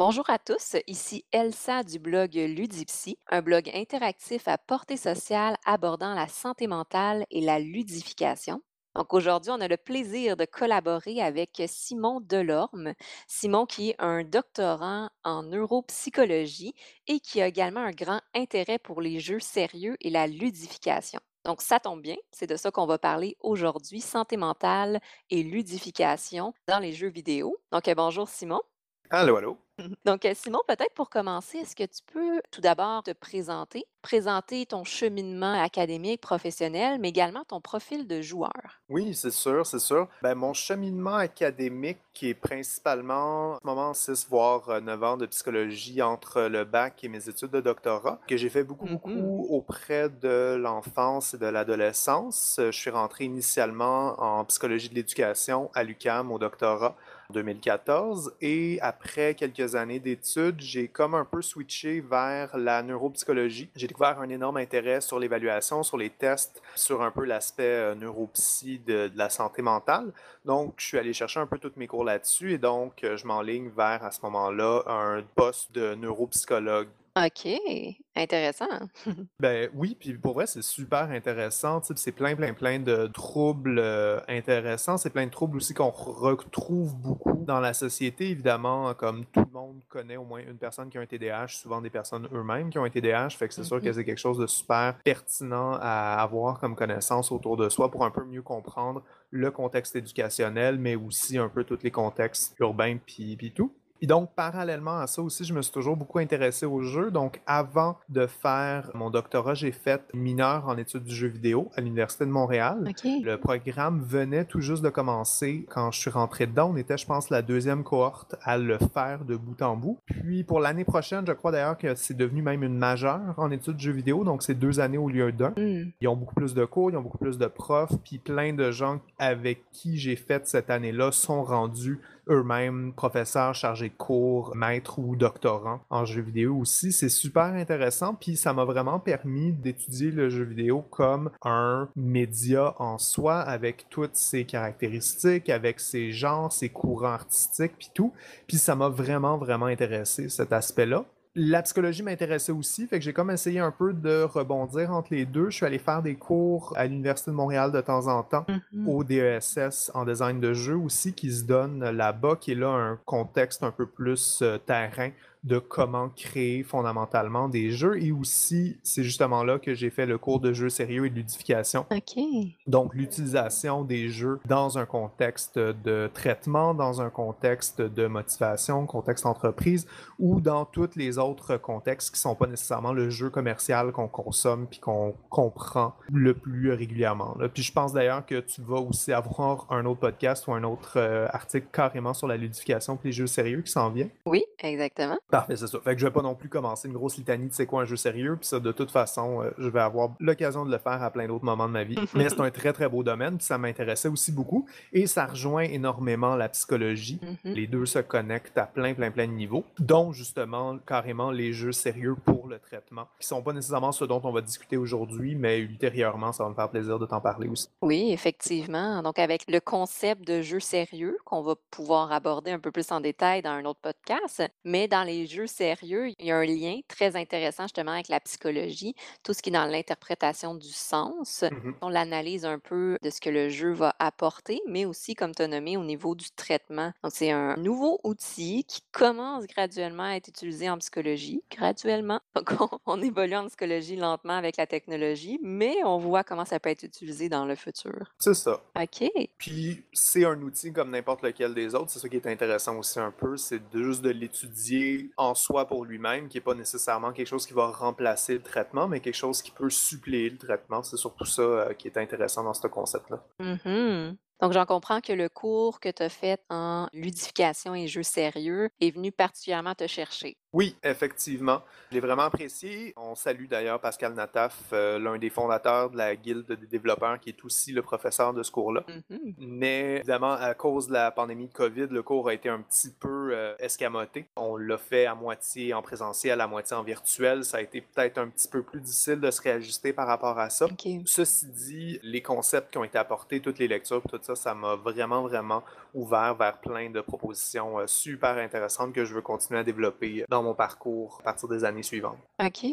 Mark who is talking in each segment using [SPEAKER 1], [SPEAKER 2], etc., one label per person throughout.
[SPEAKER 1] Bonjour à tous, ici Elsa du blog Ludipsy, un blog interactif à portée sociale abordant la santé mentale et la ludification. Donc aujourd'hui, on a le plaisir de collaborer avec Simon Delorme. Simon qui est un doctorant en neuropsychologie et qui a également un grand intérêt pour les jeux sérieux et la ludification. Donc ça tombe bien, c'est de ça qu'on va parler aujourd'hui, santé mentale et ludification dans les jeux vidéo. Donc bonjour Simon.
[SPEAKER 2] Allô, allô?
[SPEAKER 1] Donc, euh, Simon, peut-être pour commencer, est-ce que tu peux tout d'abord te présenter, présenter ton cheminement académique, professionnel, mais également ton profil de joueur?
[SPEAKER 2] Oui, c'est sûr, c'est sûr. Ben, mon cheminement académique qui est principalement, en ce moment, 6 voire euh, 9 ans de psychologie entre le bac et mes études de doctorat, que j'ai fait beaucoup,
[SPEAKER 1] Mhm.
[SPEAKER 2] beaucoup auprès de l'enfance et de l'adolescence. Euh, Je suis rentré initialement en psychologie de l'éducation à l'UQAM au doctorat 2014 et après quelques années d'études, j'ai comme un peu switché vers la neuropsychologie. J'ai découvert un énorme intérêt sur l'évaluation, sur les tests, sur un peu l'aspect euh, neuropsy de, de la santé mentale. Donc, je suis allé chercher un peu tous mes cours là-dessus et donc euh, je m'enligne vers à ce moment-là un poste de neuropsychologue
[SPEAKER 1] OK, intéressant.
[SPEAKER 2] Ben oui, puis pour vrai, c'est super intéressant. C'est plein, plein, plein de troubles euh, intéressants. C'est plein de troubles aussi qu'on retrouve beaucoup dans la société, évidemment. Comme tout le monde connaît au moins une personne qui a un TDAH, souvent des personnes eux-mêmes qui ont un TDAH. Fait que c'est sûr que
[SPEAKER 1] Mhm.
[SPEAKER 2] c'est quelque chose de super pertinent à avoir comme connaissance autour de soi pour un peu mieux comprendre le contexte éducationnel, mais aussi un peu tous les contextes urbains, puis tout. Et donc, parallèlement à ça aussi, je me suis toujours beaucoup intéressé aux jeux. Donc, avant de faire mon doctorat, j'ai fait mineur en études du jeu vidéo à l'Université de Montréal. Le programme venait tout juste de commencer quand je suis rentré dedans. On était, je pense, la deuxième cohorte à le faire de bout en bout. Puis, pour l'année prochaine, je crois d'ailleurs que c'est devenu même une majeure en études du jeu vidéo. Donc, c'est deux années au lieu d'un.
[SPEAKER 1] Hmm.
[SPEAKER 2] Ils ont beaucoup plus de cours, ils ont beaucoup plus de profs, puis plein de gens avec qui j'ai fait cette année-là sont rendus eux-mêmes professeurs chargés de cours, maîtres ou doctorants en jeux vidéo aussi. C'est super intéressant, puis ça m'a vraiment permis d'étudier le jeu vidéo comme un média en soi avec toutes ses caractéristiques, avec ses genres, ses courants artistiques, puis tout. Puis ça m'a vraiment, vraiment intéressé cet aspect-là. La psychologie m'intéressait aussi, fait que j'ai comme essayé un peu de rebondir entre les deux. Je suis allé faire des cours à l'Université de Montréal de temps en temps,
[SPEAKER 1] Mhm.
[SPEAKER 2] au DESS en design de jeu aussi, qui se donne là-bas, qui est là un contexte un peu plus euh, terrain de comment créer fondamentalement des jeux. Et aussi, c'est justement là que j'ai fait le cours de jeux sérieux et de ludification.
[SPEAKER 1] OK.
[SPEAKER 2] Donc, l'utilisation des jeux dans un contexte de traitement, dans un contexte de motivation, contexte entreprise, ou dans tous les autres contextes qui sont pas nécessairement le jeu commercial qu'on consomme puis qu'on comprend le plus régulièrement. là. Puis je pense d'ailleurs que tu vas aussi avoir un autre podcast ou un autre euh, article carrément sur la ludification puis les jeux sérieux qui s'en vient.
[SPEAKER 1] Oui, exactement.
[SPEAKER 2] Parfait, c'est ça. Fait que je vais pas non plus commencer une grosse litanie de c'est quoi un jeu sérieux, puis ça, de toute façon, euh, je vais avoir l'occasion de le faire à plein d'autres moments de ma vie. Mais c'est un très, très beau domaine, puis ça m'intéressait aussi beaucoup, et ça rejoint énormément la psychologie.
[SPEAKER 1] Mhm.
[SPEAKER 2] Les deux se connectent à plein, plein, plein de niveaux, dont justement, carrément, les jeux sérieux pour le traitement, qui sont pas nécessairement ce dont on va discuter aujourd'hui, mais ultérieurement, ça va me faire plaisir de t'en parler aussi.
[SPEAKER 1] Oui, effectivement. Donc, avec le concept de jeu sérieux qu'on va pouvoir aborder un peu plus en détail dans un autre podcast, mais dans les jeux sérieux, il y a un lien très intéressant justement avec la psychologie, tout ce qui est dans l'interprétation du sens,
[SPEAKER 2] Mhm.
[SPEAKER 1] on l'analyse un peu de ce que le jeu va apporter, mais aussi, comme tu as nommé, au niveau du traitement. Donc, c'est un nouveau outil qui commence graduellement à être utilisé en psychologie, graduellement. Donc, on, on évolue en psychologie lentement avec la technologie, mais on voit comment ça peut être utilisé dans le futur.
[SPEAKER 2] C'est ça.
[SPEAKER 1] OK.
[SPEAKER 2] Puis c'est un outil comme n'importe lequel des autres. C'est ça qui est intéressant aussi un peu, c'est juste de l'étudier en soi pour lui-même, qui n'est pas nécessairement quelque chose qui va remplacer le traitement, mais quelque chose qui peut suppléer le traitement. C'est surtout ça euh, qui est intéressant dans ce concept-là.
[SPEAKER 1] Mhm. Donc, j'en comprends que le cours que tu as fait en ludification et jeux sérieux est venu particulièrement te chercher.
[SPEAKER 2] Oui, effectivement. Je l'ai vraiment apprécié. On salue d'ailleurs Pascal Nataf, euh, l'un des fondateurs de la Guilde des développeurs, qui est aussi le professeur de ce cours-là.
[SPEAKER 1] Mhm.
[SPEAKER 2] Mais évidemment, à cause de la pandémie de COVID, le cours a été un petit peu euh, escamoté. On l'a fait à moitié en présentiel, à moitié en virtuel. Ça a été peut-être un petit peu plus difficile de se réajuster par rapport à ça. Ceci dit, les concepts qui ont été apportés, toutes les lectures, tout ça, ça m'a vraiment, vraiment ouvert vers plein de propositions euh, super intéressantes que je veux continuer à développer dans mon parcours à partir des années suivantes.
[SPEAKER 1] OK.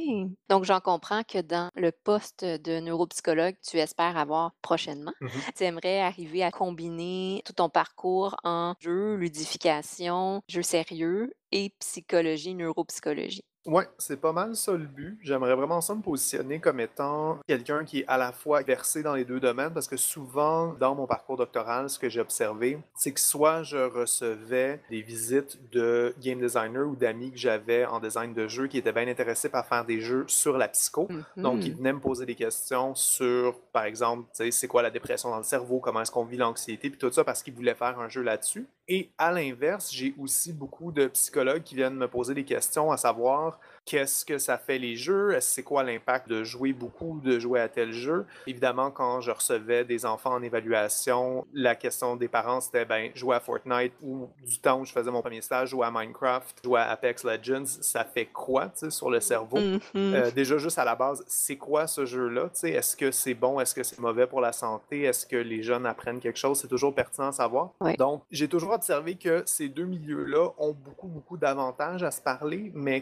[SPEAKER 1] Donc, j'en comprends que dans le poste de neuropsychologue, tu espères avoir prochainement,
[SPEAKER 2] Mhm.
[SPEAKER 1] tu aimerais arriver à combiner tout ton parcours en jeu, ludification, jeu sérieux et psychologie, neuropsychologie.
[SPEAKER 2] Ouais, c'est pas mal ça le but. J'aimerais vraiment ça me positionner comme étant quelqu'un qui est à la fois versé dans les deux domaines parce que souvent, dans mon parcours doctoral, ce que j'ai observé, c'est que soit je recevais des visites de game designers ou d'amis que j'avais en design de jeux qui étaient bien intéressés par faire des jeux sur la psycho. Donc, ils
[SPEAKER 1] Mhm.
[SPEAKER 2] venaient me poser des questions sur, par exemple, c'est quoi la dépression dans le cerveau, comment est-ce qu'on vit l'anxiété, puis tout ça, parce qu'ils voulaient faire un jeu là-dessus. Et à l'inverse, j'ai aussi beaucoup de psychologues qui viennent me poser des questions à savoir qu'est-ce que ça fait les jeux, est-ce c'est quoi l'impact de jouer beaucoup, de jouer à tel jeu? Évidemment, quand je recevais des enfants en évaluation, la question des parents, c'était ben, jouer à Fortnite ou du temps où je faisais mon premier stage, jouer à Minecraft, jouer à Apex Legends, ça fait quoi, sur le cerveau?
[SPEAKER 1] Mhm.
[SPEAKER 2] Euh, déjà, juste à la base, c'est quoi ce jeu-là? Est-ce que c'est bon? Est-ce que c'est mauvais pour la santé? Est-ce que les jeunes apprennent quelque chose? C'est toujours pertinent à savoir. Donc, j'ai toujours observé que ces deux milieux-là ont beaucoup, beaucoup d'avantages à se parler, mais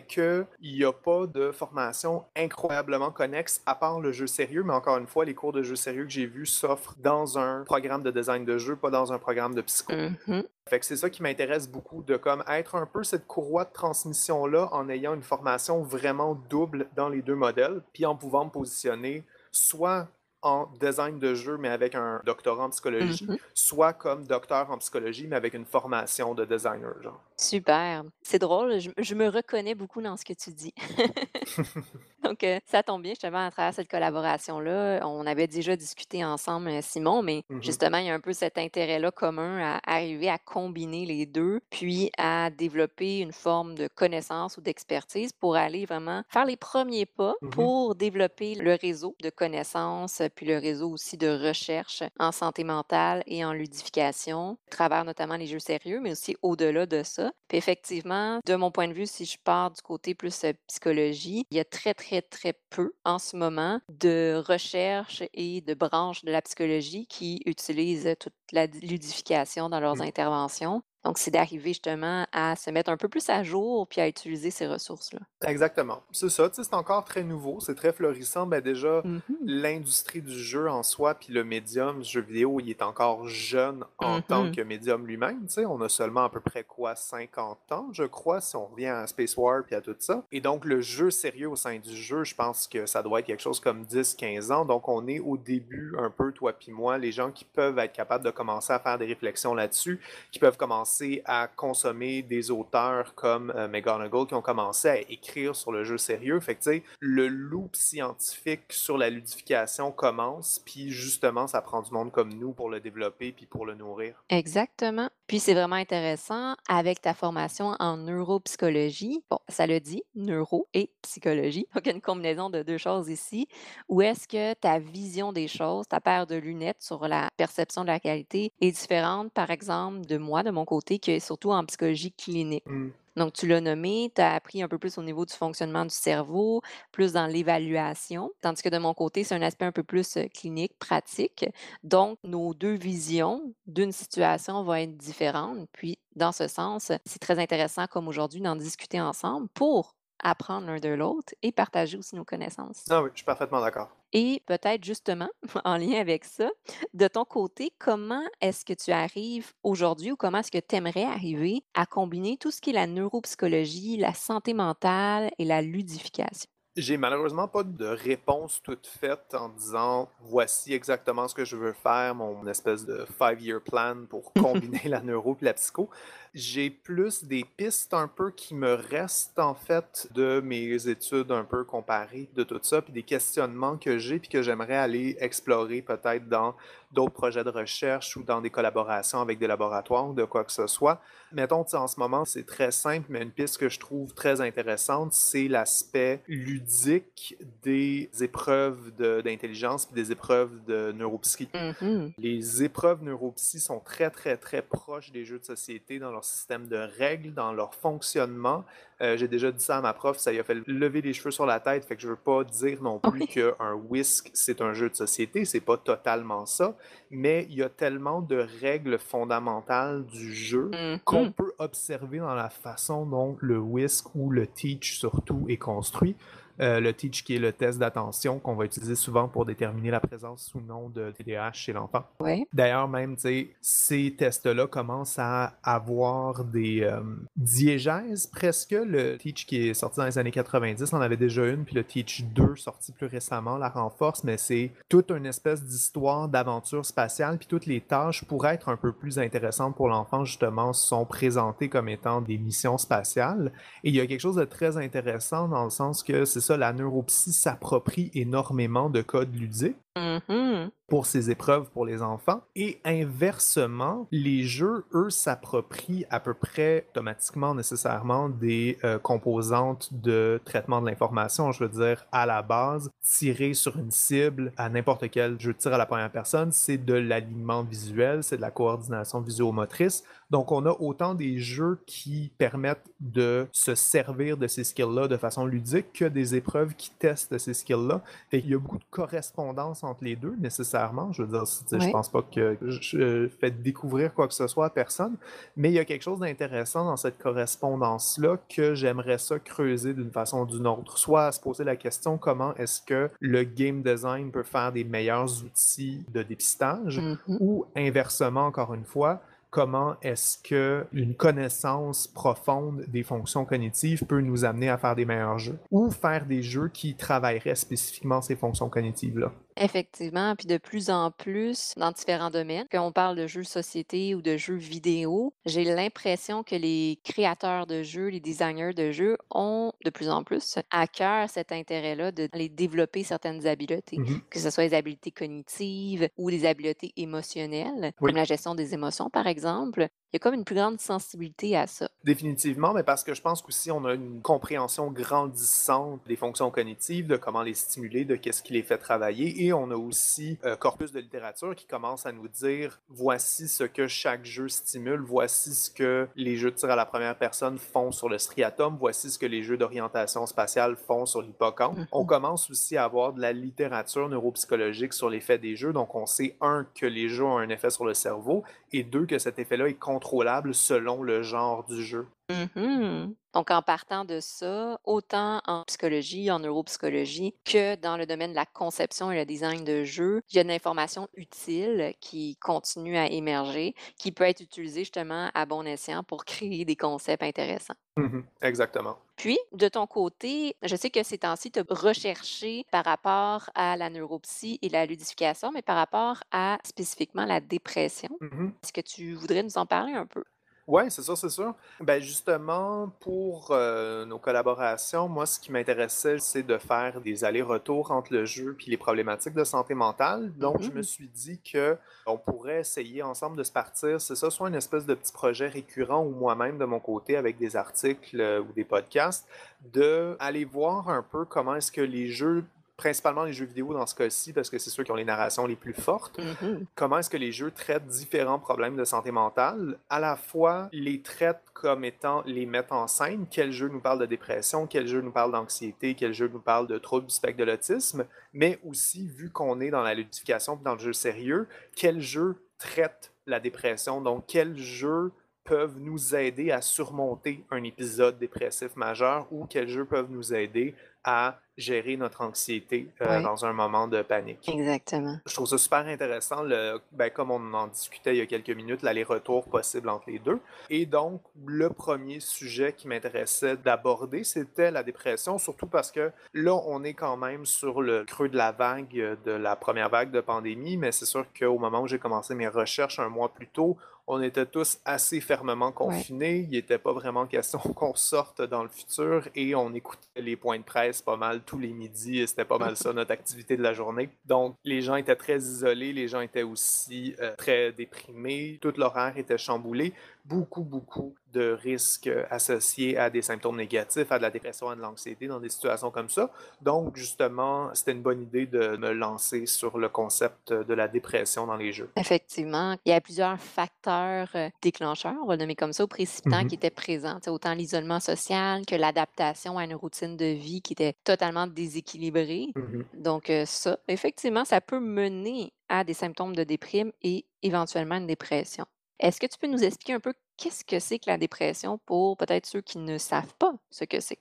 [SPEAKER 2] qu'il n'y a pas de formation incroyablement connexe à part le jeu sérieux. Mais encore une fois, les cours de jeu sérieux que j'ai vus s'offrent dans un programme de design de jeu, pas dans un programme de psycho.
[SPEAKER 1] Mhm.
[SPEAKER 2] Fait que c'est ça qui m'intéresse beaucoup, de comme être un peu cette courroie de transmission-là en ayant une formation vraiment double dans les deux modèles, puis en pouvant me positionner soit en design de jeu, mais avec un doctorat en psychologie,
[SPEAKER 1] Mhm.
[SPEAKER 2] soit comme docteur en psychologie, mais avec une formation de designer, genre.
[SPEAKER 1] Super. C'est drôle, je, je me reconnais beaucoup dans ce que tu dis. Donc, euh, ça tombe bien, justement, à travers cette collaboration-là. On avait déjà discuté ensemble, euh, Simon, mais
[SPEAKER 2] Mhm.
[SPEAKER 1] justement, il y a un peu cet intérêt-là commun à arriver à combiner les deux, puis à développer une forme de connaissance ou d'expertise pour aller vraiment faire les premiers pas
[SPEAKER 2] Mhm.
[SPEAKER 1] pour développer le réseau de connaissances, puis le réseau aussi de recherche en santé mentale et en ludification, à travers notamment les jeux sérieux, mais aussi au-delà de ça. Puis effectivement, de mon point de vue, si je pars du côté plus euh, psychologie, il y a très, très, très peu en ce moment de recherche et de branches de la psychologie qui utilisent toute la ludification dans leurs
[SPEAKER 2] Mm.
[SPEAKER 1] interventions. Donc, c'est d'arriver justement à se mettre un peu plus à jour puis à utiliser ces ressources-là.
[SPEAKER 2] Exactement. C'est ça, tu sais, c'est encore très nouveau, c'est très florissant. Ben déjà,
[SPEAKER 1] Mhm.
[SPEAKER 2] l'industrie du jeu en soi, puis le médium jeu vidéo, il est encore jeune en tant
[SPEAKER 1] Mhm.
[SPEAKER 2] que médium lui-même. Tu sais, on a seulement à peu près quoi, 50 ans, je crois, si on revient à Space War puis à tout ça. Et donc, le jeu sérieux au sein du jeu, je pense que ça doit être quelque chose comme 10-15 ans. Donc, on est au début, un peu, toi puis moi, les gens qui peuvent être capables de commencer à faire des réflexions là-dessus, qui peuvent commencer à consommer des auteurs comme euh, McGonagall qui ont commencé à écrire sur le jeu sérieux. Fait que, le loop scientifique sur la ludification commence, puis justement, ça prend du monde comme nous pour le développer puis pour le nourrir.
[SPEAKER 1] Exactement. Puis c'est vraiment intéressant avec ta formation en neuropsychologie. Bon, ça le dit, neuro et psychologie. Donc, une combinaison de deux choses ici. Où est-ce que ta vision des choses, ta paire de lunettes sur la perception de la réalité est différente, par exemple, de moi, de mon côté, qui est surtout en psychologie clinique.
[SPEAKER 2] Hmm.
[SPEAKER 1] Donc, tu l'as nommé, tu as appris un peu plus au niveau du fonctionnement du cerveau, plus dans l'évaluation, tandis que de mon côté, c'est un aspect un peu plus clinique, pratique. Donc, nos deux visions d'une situation vont être différentes. Puis, dans ce sens, c'est très intéressant, comme aujourd'hui, d'en discuter ensemble pour apprendre l'un de l'autre et partager aussi nos connaissances.
[SPEAKER 2] Ah oui, je suis parfaitement d'accord.
[SPEAKER 1] Et peut-être justement, en lien avec ça, de ton côté, comment est-ce que tu arrives aujourd'hui ou comment est-ce que tu aimerais arriver à combiner tout ce qui est la neuropsychologie, la santé mentale et la ludification?
[SPEAKER 2] J'ai malheureusement pas de réponse toute faite en disant voici exactement ce que je veux faire, mon espèce de five-year plan pour combiner la neuro et la psycho. J'ai plus des pistes un peu qui me restent en fait de mes études un peu comparées de tout ça, puis des questionnements que j'ai puis que j'aimerais aller explorer peut-être dans d'autres projets de recherche ou dans des collaborations avec des laboratoires ou de quoi que ce soit. Mettons, en ce moment, c'est très simple, mais une piste que je trouve très intéressante, c'est l'aspect ludique des épreuves d'intelligence et des épreuves de neuropsy.
[SPEAKER 1] Mhm.
[SPEAKER 2] Les épreuves neuropsy sont très, très, très proches des jeux de société dans leur système de règles, dans leur fonctionnement. Euh, j'ai déjà dit ça à ma prof, ça lui a fait lever les cheveux sur la tête, fait que je veux pas dire non plus qu'un whisk, c'est un jeu de société, c'est pas totalement ça, mais il y a tellement de règles fondamentales du jeu qu'on
[SPEAKER 1] Mhm.
[SPEAKER 2] peut observer dans la façon dont le whisk ou le teach surtout est construit. Euh, le teach qui est le test d'attention qu'on va utiliser souvent pour déterminer la présence ou non de TDAH chez l'enfant.
[SPEAKER 1] Ouais.
[SPEAKER 2] D'ailleurs, même, ces tests-là commencent à avoir des euh, diégèses presque. Le Teach qui est sorti dans les années 90, on en avait déjà une, puis le Teach 2 sorti plus récemment la renforce, mais c'est toute une espèce d'histoire d'aventure spatiale, puis toutes les tâches pour être un peu plus intéressantes pour l'enfant, justement, sont présentées comme étant des missions spatiales. Et il y a quelque chose de très intéressant dans le sens que c'est ça, la neuropsy s'approprie énormément de codes ludiques
[SPEAKER 1] Mhm.
[SPEAKER 2] pour ces épreuves pour les enfants. Et inversement, les jeux, eux, s'approprient à peu près automatiquement, nécessairement, des euh, composantes de traitement de l'information. Je veux dire, à la base, tirer sur une cible à n'importe quel jeu de tir à la première personne, c'est de l'alignement visuel, c'est de la coordination visuomotrice. Donc, on a autant des jeux qui permettent de se servir de ces skills-là de façon ludique que des épreuves qui testent ces skills-là. Fait qu'il y a beaucoup de correspondance entre les deux, nécessairement. Je veux dire, je pense pas que je euh, fais découvrir quoi que ce soit à personne, mais il y a quelque chose d'intéressant dans cette correspondance-là que j'aimerais ça creuser d'une façon ou d'une autre. Soit à se poser la question comment est-ce que le game design peut faire des meilleurs outils de dépistage,
[SPEAKER 1] Mhm.
[SPEAKER 2] ou inversement, encore une fois, comment est-ce que une connaissance profonde des fonctions cognitives peut nous amener à faire des meilleurs jeux? Ou faire des jeux qui travailleraient spécifiquement ces fonctions cognitives-là?
[SPEAKER 1] Effectivement, puis de plus en plus dans différents domaines, quand on parle de jeux société ou de jeux vidéo, j'ai l'impression que les créateurs de jeux, les designers de jeux ont de plus en plus à cœur cet intérêt-là de les développer certaines habiletés,
[SPEAKER 2] Mhm.
[SPEAKER 1] que ce soit les habiletés cognitives ou les habiletés émotionnelles,
[SPEAKER 2] Oui.
[SPEAKER 1] comme la gestion des émotions par exemple. Il y a comme une plus grande sensibilité à ça.
[SPEAKER 2] Définitivement, mais parce que je pense qu'aussi on a une compréhension grandissante des fonctions cognitives, de comment les stimuler, de qu'est-ce qui les fait travailler, et on a aussi un corpus de littérature qui commence à nous dire voici ce que chaque jeu stimule, voici ce que les jeux de tir à la première personne font sur le striatum, voici ce que les jeux d'orientation spatiale font sur l'hippocampe.
[SPEAKER 1] Mhm.
[SPEAKER 2] On commence aussi à avoir de la littérature neuropsychologique sur l'effet des jeux, donc on sait un que les jeux ont un effet sur le cerveau, et deux que cet effet-là est contrôlable selon le genre du jeu.
[SPEAKER 1] Mhm. Donc, en partant de ça, autant en psychologie, en neuropsychologie, que dans le domaine de la conception et le design de jeux, il y a une information utile qui continue à émerger, qui peut être utilisée justement à bon escient pour créer des concepts intéressants.
[SPEAKER 2] Mhm, Exactement.
[SPEAKER 1] Puis, de ton côté, je sais que ces temps-ci, tu as recherché par rapport à la neuropsie et la ludification, mais par rapport à spécifiquement la dépression.
[SPEAKER 2] Mhm.
[SPEAKER 1] Est-ce que tu voudrais nous en parler un peu?
[SPEAKER 2] Oui, c'est ça, c'est sûr. Ben justement, pour euh, nos collaborations, moi, ce qui m'intéressait, c'est de faire des allers-retours entre le jeu et les problématiques de santé mentale. Donc, je me
[SPEAKER 1] Mhm.
[SPEAKER 2] suis dit que on pourrait essayer ensemble de se partir, c'est ça, soit une espèce de petit projet récurrent ou moi-même de mon côté avec des articles euh, ou des podcasts, de aller voir un peu comment est-ce que les jeux principalement les jeux vidéo dans ce cas-ci, parce que c'est ceux qui ont les narrations les plus fortes,
[SPEAKER 1] Mhm.
[SPEAKER 2] comment est-ce que les jeux traitent différents problèmes de santé mentale, à la fois les traitent comme étant les mettent en scène, quel jeu nous parle de dépression, quel jeu nous parle d'anxiété, quel jeu nous parle de troubles du spectre de l'autisme, mais aussi, vu qu'on est dans la ludification dans le jeu sérieux, quel jeu traite la dépression, donc quels jeux peuvent nous aider à surmonter un épisode dépressif majeur ou quels jeux peuvent nous aider à gérer notre anxiété euh, dans un moment de panique.
[SPEAKER 1] Exactement.
[SPEAKER 2] Je trouve ça super intéressant, le, ben, comme on en discutait il y a quelques minutes, l'aller-retour possible entre les deux. Et donc, le premier sujet qui m'intéressait d'aborder, c'était la dépression, surtout parce que là, on est quand même sur le creux de la vague, euh, de la première vague de pandémie, mais c'est sûr qu'au moment où j'ai commencé mes recherches un mois plus tôt, on était tous assez fermement confinés. Il n'était pas vraiment question qu'on sorte dans le futur et on écoutait les points de presse pas mal tous les midis. C'était pas mal ça notre activité de la journée. Donc, les gens étaient très isolés, les gens étaient aussi euh, très déprimés. Tout l'horaire était chamboulé. Beaucoup, beaucoup de risques associés à des symptômes négatifs, à de la dépression, à de l'anxiété dans des situations comme ça. Donc, justement, c'était une bonne idée de me lancer sur le concept de la dépression dans les jeux.
[SPEAKER 1] Effectivement, il y a plusieurs facteurs euh, déclencheurs, on va le nommer comme ça, précipitants
[SPEAKER 2] Mhm.
[SPEAKER 1] qui étaient présents. Autant l'isolement social que l'adaptation à une routine de vie qui était totalement déséquilibrée.
[SPEAKER 2] Mhm.
[SPEAKER 1] Donc, euh, ça, effectivement, ça peut mener à des symptômes de déprime et éventuellement une dépression. Est-ce que tu peux nous expliquer un peu qu'est-ce que c'est que la dépression pour peut-être ceux qui ne savent pas ce que c'est?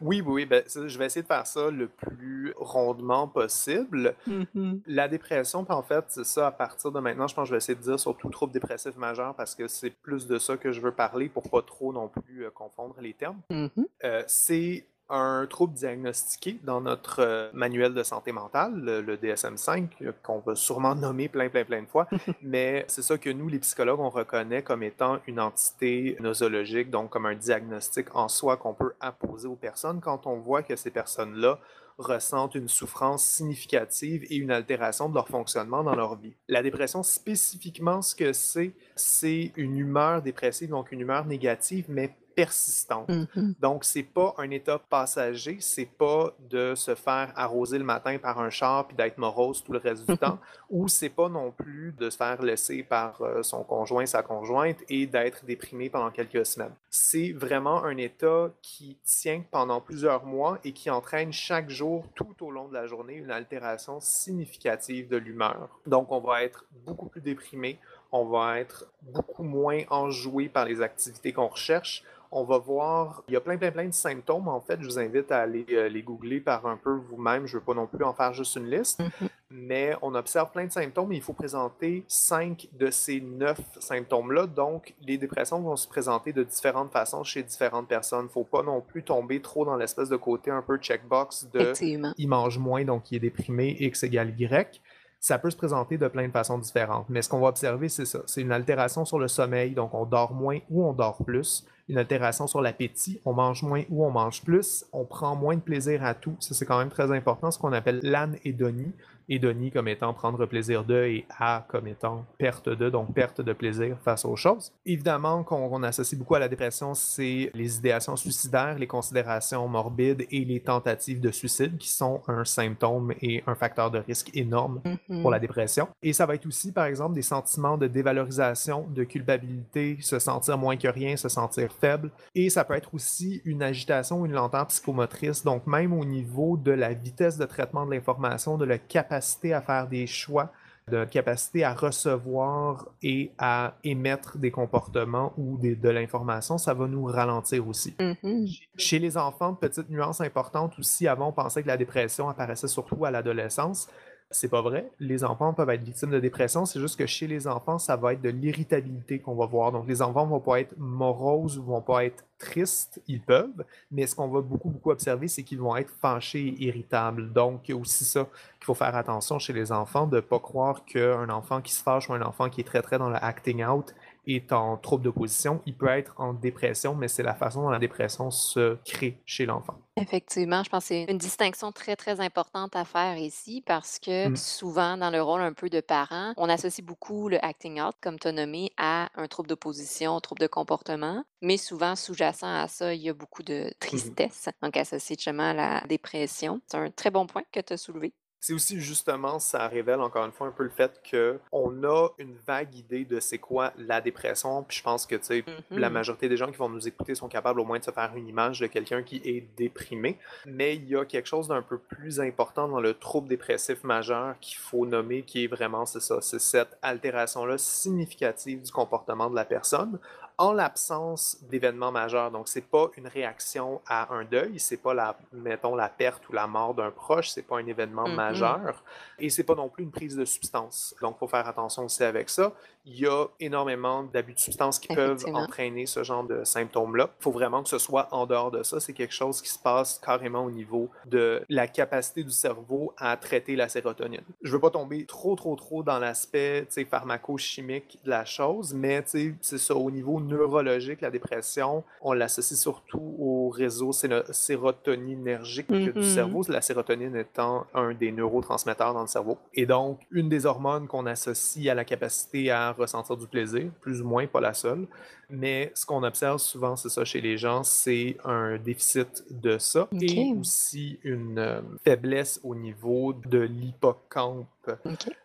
[SPEAKER 2] Oui, oui, oui, ben, je vais essayer de faire ça le plus rondement possible.
[SPEAKER 1] Mhm.
[SPEAKER 2] La dépression, puis en fait, c'est ça, à partir de maintenant, je pense que je vais essayer de dire sur tout trouble dépressif majeur parce que c'est plus de ça que je veux parler pour pas trop non plus euh, confondre les termes.
[SPEAKER 1] Mhm.
[SPEAKER 2] Euh, c'est un trouble diagnostiqué dans notre euh, manuel de santé mentale, le, le DSM-5, euh, qu'on va sûrement nommer plein, plein, plein de fois, mais c'est ça que nous, les psychologues, on reconnaît comme étant une entité nosologique, donc comme un diagnostic en soi qu'on peut apposer aux personnes quand on voit que ces personnes-là ressentent une souffrance significative et une altération de leur fonctionnement dans leur vie. La dépression, spécifiquement, ce que c'est, c'est une humeur dépressive, donc une humeur négative, mais persistante.
[SPEAKER 1] Mhm.
[SPEAKER 2] Donc, c'est pas un état passager, c'est pas de se faire arroser le matin par un char puis d'être morose tout le reste du temps, ou c'est pas non plus de se faire laisser par euh, son conjoint, sa conjointe et d'être déprimé pendant quelques semaines. C'est vraiment un état qui tient pendant plusieurs mois et qui entraîne chaque jour, tout au long de la journée, une altération significative de l'humeur. Donc, on va être beaucoup plus déprimé, on va être beaucoup moins enjoué par les activités qu'on recherche. On va voir, il y a plein, plein, plein de symptômes. En fait, je vous invite à aller euh, les googler par un peu vous-même. Je ne veux pas non plus en faire juste une liste.
[SPEAKER 1] Mhm.
[SPEAKER 2] Mais on observe plein de symptômes et il faut présenter cinq de ces neuf symptômes-là. Donc, les dépressions vont se présenter de différentes façons chez différentes personnes. Il ne faut pas non plus tomber trop dans l'espèce de côté un peu checkbox de il mange moins, donc il est déprimé, X égale Y. Ça peut se présenter de plein de façons différentes. Mais ce qu'on va observer, c'est ça. C'est une altération sur le sommeil, donc on dort moins ou on dort plus. Une altération sur l'appétit, on mange moins ou on mange plus. On prend moins de plaisir à tout. Ça, c'est quand même très important, ce qu'on appelle l'anédonie. Hédonie comme étant prendre plaisir de et à comme étant perte de, donc perte de plaisir face aux choses. Évidemment, qu'on on associe beaucoup à la dépression, c'est les idéations suicidaires, les considérations morbides et les tentatives de suicide qui sont un symptôme et un facteur de risque énorme
[SPEAKER 1] Mhm.
[SPEAKER 2] pour la dépression. Et ça va être aussi, par exemple, des sentiments de dévalorisation, de culpabilité, se sentir moins que rien, se sentir faible. Et ça peut être aussi une agitation une lenteur psychomotrice, donc même au niveau de la vitesse de traitement de l'information, de la capacité à faire des choix, de capacité à recevoir et à émettre des comportements ou des- de l'information, ça va nous ralentir aussi.
[SPEAKER 1] Mhm.
[SPEAKER 2] Chez les enfants, petite nuance importante aussi, avant on pensait que la dépression apparaissait surtout à l'adolescence. C'est pas vrai. Les enfants peuvent être victimes de dépression, c'est juste que chez les enfants, ça va être de l'irritabilité qu'on va voir. Donc les enfants vont pas être moroses ou vont pas être tristes, ils peuvent, mais ce qu'on va beaucoup, beaucoup observer, c'est qu'ils vont être fâchés et irritables. Donc il aussi ça qu'il faut faire attention chez les enfants, de pas croire qu'un enfant qui se fâche ou un enfant qui est très, très dans le acting out est en trouble d'opposition. Il peut être en dépression, mais c'est la façon dont la dépression se crée chez l'enfant.
[SPEAKER 1] Effectivement, je pense que c'est une distinction très, très importante à faire ici parce que
[SPEAKER 2] Mm.
[SPEAKER 1] souvent, dans le rôle un peu de parent, on associe beaucoup le acting out, comme tu as nommé, à un trouble d'opposition, trouble de comportement. Mais souvent, sous-jacent à ça, il y a beaucoup de tristesse, donc associé justement à la dépression. C'est un très bon point que tu as soulevé.
[SPEAKER 2] C'est aussi justement, ça révèle encore une fois un peu le fait qu'on a une vague idée de c'est quoi la dépression. Puis je pense que tu sais, la
[SPEAKER 1] Mhm.
[SPEAKER 2] majorité des gens qui vont nous écouter sont capables au moins de se faire une image de quelqu'un qui est déprimé. Mais il y a quelque chose d'un peu plus important dans le trouble dépressif majeur qu'il faut nommer, qui est vraiment, c'est ça, c'est cette altération-là significative du comportement de la personne en l'absence d'événements majeurs. Donc, c'est pas une réaction à un deuil, c'est pas la, mettons, la perte ou la mort d'un proche, c'est pas un événement
[SPEAKER 1] Mhm.
[SPEAKER 2] majeur et c'est pas non plus une prise de substance. Donc, faut faire attention aussi avec ça. Il y a énormément d'abus de substances qui peuvent entraîner ce genre de symptômes-là. Il faut vraiment que ce soit en dehors de ça. C'est quelque chose qui se passe carrément au niveau de la capacité du cerveau à traiter la sérotonine. Je veux pas tomber trop, trop, trop dans l'aspect pharmaco-chimique de la chose, mais c'est ça, au niveau neurologique, la dépression, on l'associe surtout au réseau sérotoninergique du
[SPEAKER 1] Mhm.
[SPEAKER 2] cerveau, la sérotonine étant un des neurotransmetteurs dans le cerveau. Et donc, une des hormones qu'on associe à la capacité à ressentir du plaisir, plus ou moins, pas la seule. Mais ce qu'on observe souvent, c'est ça chez les gens, c'est un déficit de ça et aussi une euh, faiblesse au niveau de l'hippocampe.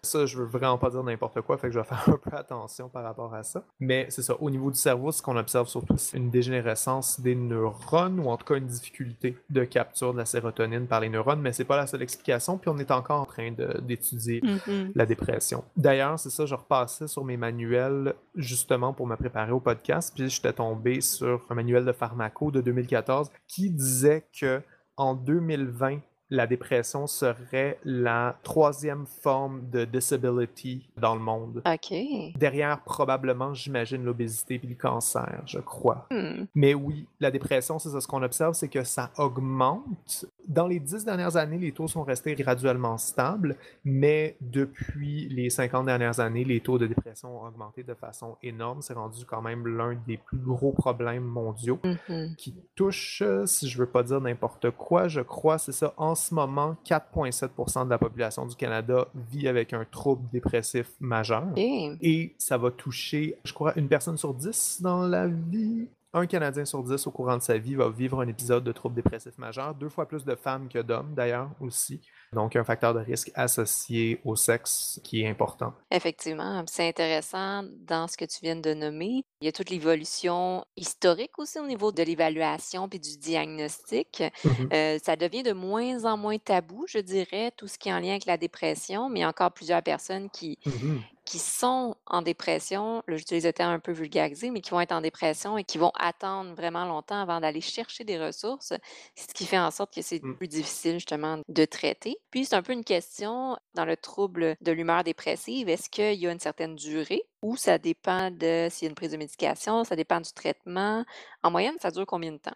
[SPEAKER 2] Ça, je veux vraiment pas dire n'importe quoi, fait que je vais faire un peu attention par rapport à ça. Mais c'est ça, au niveau du cerveau, ce qu'on observe surtout, c'est une dégénérescence des neurones, ou en tout cas une difficulté de capture de la sérotonine par les neurones, mais c'est pas la seule explication, puis on est encore en train d'étudier
[SPEAKER 1] Mhm.
[SPEAKER 2] la dépression. D'ailleurs, c'est ça, je repassais sur mes manuels justement pour me préparer au podcast, puis j'étais tombé sur un manuel de pharmaco de 2014 qui disait que en 2020, la dépression serait la troisième forme de disability dans le monde.
[SPEAKER 1] OK.
[SPEAKER 2] Derrière, probablement, j'imagine l'obésité et le cancer, je crois.
[SPEAKER 1] Hmm.
[SPEAKER 2] Mais oui, la dépression, c'est ça. Ce qu'on observe, c'est que ça augmente. Dans les dix dernières années, les taux sont restés graduellement stables, mais depuis les 50 dernières années, les taux de dépression ont augmenté de façon énorme. C'est rendu quand même l'un des plus gros problèmes mondiaux
[SPEAKER 1] Mhm.
[SPEAKER 2] qui touche, si je veux pas dire n'importe quoi, je crois, c'est ça, en ce moment, 4,7% de la population du Canada vit avec un trouble dépressif majeur. Et ça va toucher, je crois, une personne sur 10 dans la vie. Un Canadien sur 10 au courant de sa vie va vivre un épisode de trouble dépressif majeur. Deux fois plus de femmes que d'hommes, d'ailleurs, aussi. Donc, un facteur de risque associé au sexe qui est important.
[SPEAKER 1] Effectivement, c'est intéressant dans ce que tu viens de nommer. Il y a toute l'évolution historique aussi au niveau de l'évaluation puis du diagnostic.
[SPEAKER 2] Mhm.
[SPEAKER 1] Euh, ça devient de moins en moins tabou, je dirais, tout ce qui est en lien avec la dépression, mais il y a encore plusieurs personnes qui,
[SPEAKER 2] Mhm.
[SPEAKER 1] Qui sont en dépression, j'utilise le terme un peu vulgarisé, mais qui vont être en dépression et qui vont attendre vraiment longtemps avant d'aller chercher des ressources, ce qui fait en sorte que c'est
[SPEAKER 2] Mm.
[SPEAKER 1] plus difficile justement de traiter. Puis c'est un peu une question dans le trouble de l'humeur dépressive, est-ce qu'il y a une certaine durée ou ça dépend de s'il y a une prise de médication, ça dépend du traitement? En moyenne, ça dure combien de temps?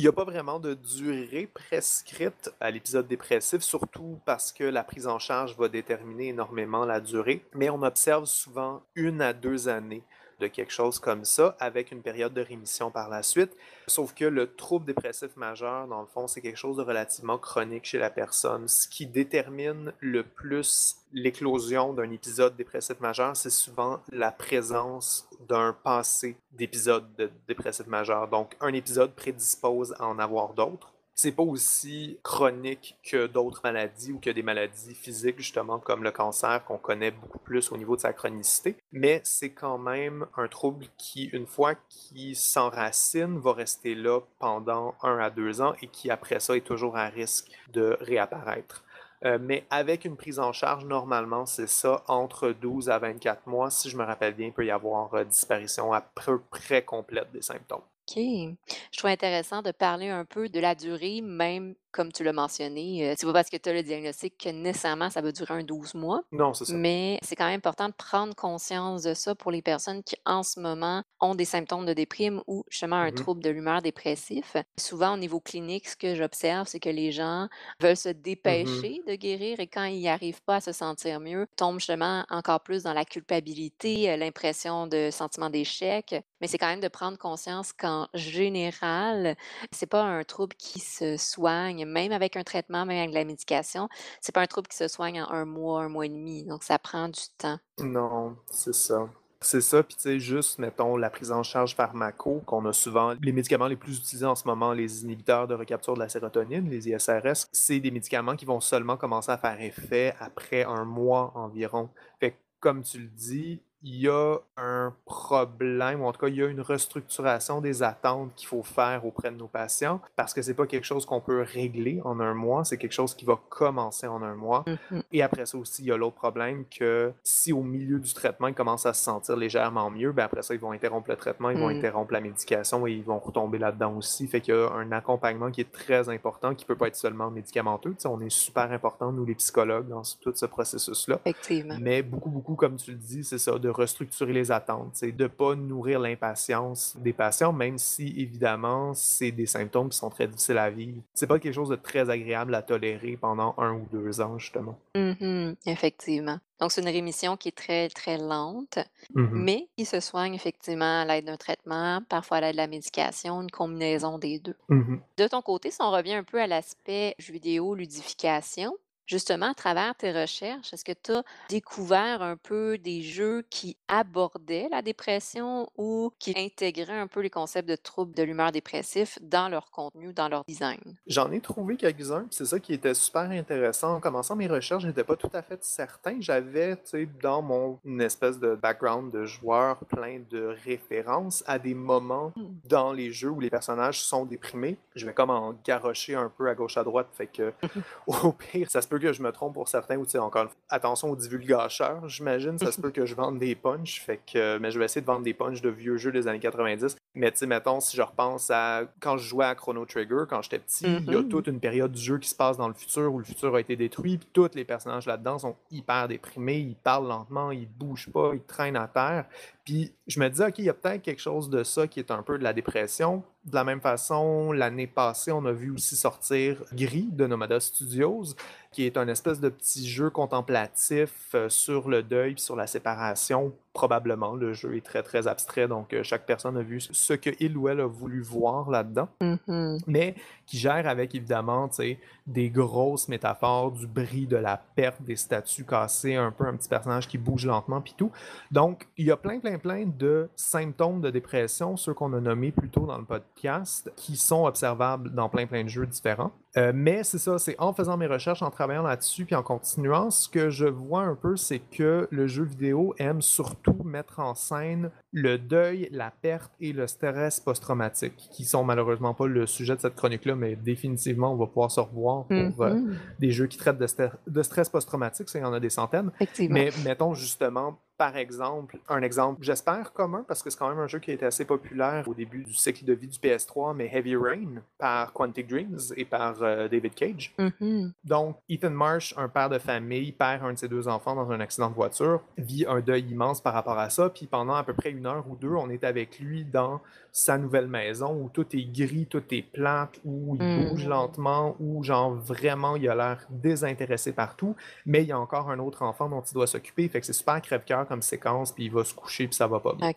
[SPEAKER 2] Il n'y a pas vraiment de durée prescrite à l'épisode dépressif, surtout parce que la prise en charge va déterminer énormément la durée, mais on observe souvent une à deux années de quelque chose comme ça, avec une période de rémission par la suite. Sauf que le trouble dépressif majeur, dans le fond, c'est quelque chose de relativement chronique chez la personne. Ce qui détermine le plus l'éclosion d'un épisode dépressif majeur, c'est souvent la présence d'un passé d'épisode de dépressif majeur. Donc, un épisode prédispose à en avoir d'autres. C'est pas aussi chronique que d'autres maladies ou que des maladies physiques, justement, comme le cancer, qu'on connaît beaucoup plus au niveau de sa chronicité. Mais c'est quand même un trouble qui, une fois qu'il s'enracine, va rester là pendant un à deux ans et qui, après ça, est toujours à risque de réapparaître. Euh, mais avec une prise en charge, normalement, c'est ça, entre 12 à 24 mois. Si je me rappelle bien, il peut y avoir euh, disparition à peu près complète des symptômes.
[SPEAKER 1] OK. Je trouve intéressant de parler un peu de la durée, même comme tu l'as mentionné. c'est pas parce que tu as le diagnostic que nécessairement ça va durer un 12 mois,
[SPEAKER 2] Non, c'est ça.
[SPEAKER 1] mais c'est quand même important de prendre conscience de ça pour les personnes qui, en ce moment, ont des symptômes de déprime ou justement un
[SPEAKER 2] Mhm.
[SPEAKER 1] trouble de l'humeur dépressif. Souvent, au niveau clinique, ce que j'observe, c'est que les gens veulent se dépêcher de guérir et quand ils n'arrivent pas à se sentir mieux, tombent justement encore plus dans la culpabilité, l'impression de sentiment d'échec. Mais c'est quand même de prendre conscience qu'en général, c'est pas un trouble qui se soigne, même avec un traitement, même avec la médication. C'est pas un trouble qui se soigne en un mois, un mois et demi. Donc, ça prend du temps.
[SPEAKER 2] Non, c'est ça. C'est ça, puis tu sais, juste, mettons, la prise en charge pharmaco, qu'on a souvent, les médicaments les plus utilisés en ce moment, les inhibiteurs de recapture de la sérotonine, les ISRS, c'est des médicaments qui vont seulement commencer à faire effet après un mois environ. Fait que, comme tu le dis, il y a un problème, ou en tout cas, il y a une restructuration des attentes qu'il faut faire auprès de nos patients parce que c'est pas quelque chose qu'on peut régler en un mois, c'est quelque chose qui va commencer en un mois.
[SPEAKER 1] Mhm.
[SPEAKER 2] Et après ça aussi, il y a l'autre problème que si au milieu du traitement, ils commencent à se sentir légèrement mieux, ben après ça, ils vont interrompre le traitement, ils vont
[SPEAKER 1] Mm.
[SPEAKER 2] interrompre la médication et ils vont retomber là-dedans aussi. Fait qu'il y a un accompagnement qui est très important, qui peut pas être seulement médicamenteux. Tu sais, on est super important, nous les psychologues, dans tout ce processus-là.
[SPEAKER 1] Effectivement.
[SPEAKER 2] Mais beaucoup, beaucoup, comme tu le dis, c'est ça, de restructurer les attentes, c'est de pas nourrir l'impatience des patients, même si évidemment c'est des symptômes qui sont très difficiles à vivre. C'est pas quelque chose de très agréable à tolérer pendant un ou deux ans, justement.
[SPEAKER 1] Mhm, Effectivement. Donc, c'est une rémission qui est très, très lente,
[SPEAKER 2] Mhm.
[SPEAKER 1] mais qui se soigne effectivement à l'aide d'un traitement, parfois à l'aide de la médication, une combinaison des deux.
[SPEAKER 2] Mhm.
[SPEAKER 1] De ton côté, si on revient un peu à l'aspect jeu vidéo, ludification, justement, à travers tes recherches, est-ce que tu as découvert un peu des jeux qui abordaient la dépression ou qui intégraient un peu les concepts de troubles de l'humeur dépressif dans leur contenu, dans leur design?
[SPEAKER 2] J'en ai trouvé quelques-uns, c'est ça qui était super intéressant. En commençant mes recherches, je n'étais pas tout à fait certain. J'avais, tu sais, dans mon une espèce de background de joueur plein de références à des moments
[SPEAKER 1] Hmm.
[SPEAKER 2] dans les jeux où les personnages sont déprimés. Je vais comme en garrocher un peu à gauche à droite, fait que au pire, ça se peut que je me trompe pour certains ou tu sais encore une fois, attention aux divulgateurs, j'imagine, ça se peut que je vende des punchs, fait que mais je vais essayer de vendre des punchs de vieux jeux des années 90. Mais tu sais, mettons, si je repense à quand je jouais à Chrono Trigger quand j'étais petit, il y a
[SPEAKER 1] Mhm.
[SPEAKER 2] toute une période du jeu qui se passe dans le futur où le futur a été détruit, puis tous les personnages là-dedans sont hyper déprimés, ils parlent lentement, ils bougent pas, ils traînent à terre. Je me disais, OK, il y a peut-être quelque chose de ça qui est un peu de la dépression. De la même façon, l'année passée, on a vu aussi sortir Gris de Nomada Studios, qui est un espèce de petit jeu contemplatif euh, sur le deuil sur la séparation. Probablement, le jeu est très très abstrait, donc euh, chaque personne a vu ce que il ou elle a voulu voir là-dedans
[SPEAKER 1] Mhm.
[SPEAKER 2] mais qui gère avec évidemment des grosses métaphores, du bris, de la perte, des statues cassées, un peu un petit personnage qui bouge lentement, puis tout. Donc, il y a plein, plein, plein de symptômes de dépression, ceux qu'on a nommés plus tôt dans le podcast, qui sont observables dans plein, plein de jeux différents. Euh, mais c'est ça, c'est en faisant mes recherches, en travaillant là-dessus, puis en continuant, ce que je vois un peu, c'est que le jeu vidéo aime surtout mettre en scène le deuil, la perte et le stress post-traumatique, qui sont malheureusement pas le sujet de cette chronique-là, mais définitivement, on va pouvoir se revoir pour euh,
[SPEAKER 1] Mhm.
[SPEAKER 2] des jeux qui traitent de, de stress post-traumatique, ça, il y en a des centaines.
[SPEAKER 1] Effectivement.
[SPEAKER 2] Mais mettons justement, par exemple, un exemple, j'espère commun, parce que c'est quand même un jeu qui a été assez populaire au début du cycle de vie du PS3, mais Heavy Rain par Quantic Dreams et par euh, David Cage.
[SPEAKER 1] Mhm.
[SPEAKER 2] Donc, Ethan Marsh, un père de famille, perd un de ses deux enfants dans un accident de voiture, vit un deuil immense par rapport à ça, puis pendant à peu près une heure ou deux, on est avec lui dans sa nouvelle maison où tout est gris, tout est plate, où il
[SPEAKER 1] Mm.
[SPEAKER 2] bouge lentement, où genre vraiment il a l'air désintéressé partout, mais il y a encore un autre enfant dont il doit s'occuper, fait que c'est super crève-cœur comme séquence, puis il va se coucher, puis ça va pas bien.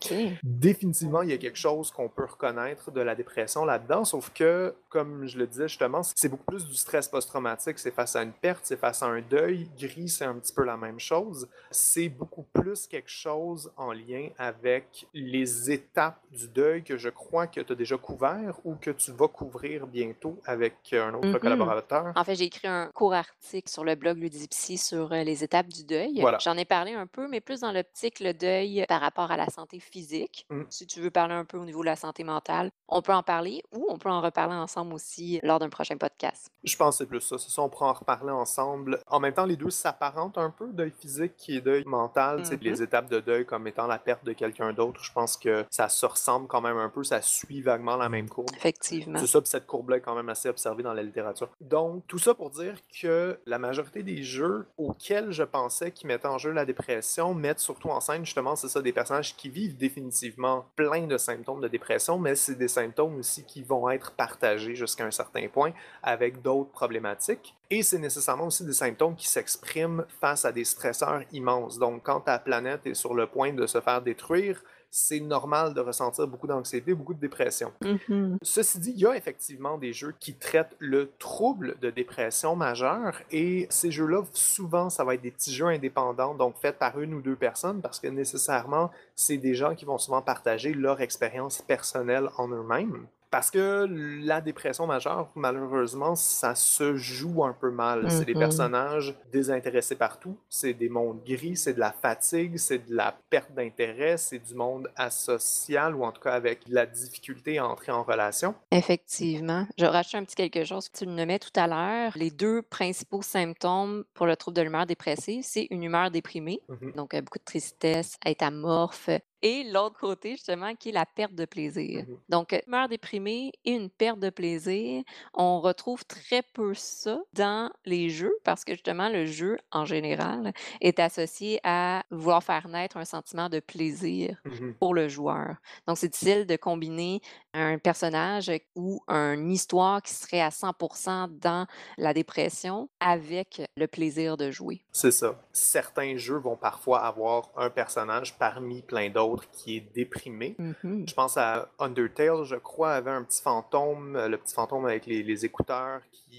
[SPEAKER 2] Définitivement, il y a quelque chose qu'on peut reconnaître de la dépression là-dedans, sauf que, comme je le disais justement, c'est beaucoup plus du stress post-traumatique. C'est face à une perte, c'est face à un deuil. Gris, c'est un petit peu la même chose. C'est beaucoup plus quelque chose en lien avec les étapes du deuil que je crois que tu as déjà couvert ou que tu vas couvrir bientôt avec un autre
[SPEAKER 1] Mhm.
[SPEAKER 2] collaborateur?
[SPEAKER 1] En fait, j'ai écrit un court article sur le blog Ludipsy sur euh, les étapes du deuil.
[SPEAKER 2] Voilà.
[SPEAKER 1] J'en ai parlé un peu, mais plus dans l'optique le deuil par rapport à la santé physique.
[SPEAKER 2] Mm.
[SPEAKER 1] Si tu veux parler un peu au niveau de la santé mentale, on peut en parler ou on peut en reparler ensemble aussi lors d'un prochain podcast.
[SPEAKER 2] Je pense que c'est plus ça. C'est ça, on pourra en reparler ensemble. En même temps, les deux s'apparentent un peu, deuil physique et deuil mental.
[SPEAKER 1] Mhm.
[SPEAKER 2] Les étapes de deuil comme étant la perte de quelqu'un d'autre, je pense que ça se ressemble quand même un peu, ça suit vaguement la même courbe.
[SPEAKER 1] Effectivement.
[SPEAKER 2] C'est ça, puis cette courbe-là est quand même assez observée dans la littérature. Donc, tout ça pour dire que la majorité des jeux auxquels je pensais qui mettaient en jeu la dépression mettent surtout en scène, justement, c'est ça, des personnages qui vivent définitivement plein de symptômes de dépression, mais c'est des symptômes aussi qui vont être partagés jusqu'à un certain point avec d'autres problématiques. Et c'est nécessairement aussi des symptômes qui s'expriment face à des stresseurs immenses. Donc, quand ta planète est sur le point de se faire détruire, c'est normal de ressentir beaucoup d'anxiété, beaucoup de dépression.
[SPEAKER 1] Mhm.
[SPEAKER 2] Ceci dit, il y a effectivement des jeux qui traitent le trouble de dépression majeure et ces jeux-là, souvent, ça va être des petits jeux indépendants, donc faits par une ou deux personnes parce que nécessairement, c'est des gens qui vont souvent partager leur expérience personnelle en eux-mêmes. Parce que la dépression majeure, malheureusement, ça se joue un peu mal. C'est des
[SPEAKER 1] Mhm.
[SPEAKER 2] personnages désintéressés partout, c'est des mondes gris, c'est de la fatigue, c'est de la perte d'intérêt, c'est du monde asocial ou en tout cas avec de la difficulté à entrer en relation.
[SPEAKER 1] Effectivement. Je rajoute un petit quelque chose que tu le nommais tout à l'heure. Les deux principaux symptômes pour le trouble de l'humeur dépressive, c'est une humeur déprimée,
[SPEAKER 2] Mhm.
[SPEAKER 1] donc euh, beaucoup de tristesse, être amorphe, et l'autre côté, justement, qui est la perte de plaisir.
[SPEAKER 2] Mhm.
[SPEAKER 1] Donc, euh, humeur déprimée et une perte de plaisir, on retrouve très peu ça dans les jeux parce que justement, le jeu, en général, est associé à vouloir faire naître un sentiment de plaisir
[SPEAKER 2] Mhm.
[SPEAKER 1] pour le joueur. Donc, c'est difficile de combiner un personnage ou une histoire qui serait à 100% dans la dépression avec le plaisir de jouer.
[SPEAKER 2] C'est ça. Certains jeux vont parfois avoir un personnage parmi plein d'autres qui est déprimé.
[SPEAKER 1] Mhm.
[SPEAKER 2] Je pense à Undertale, je crois, avait un petit fantôme, le petit fantôme avec les, les écouteurs qui,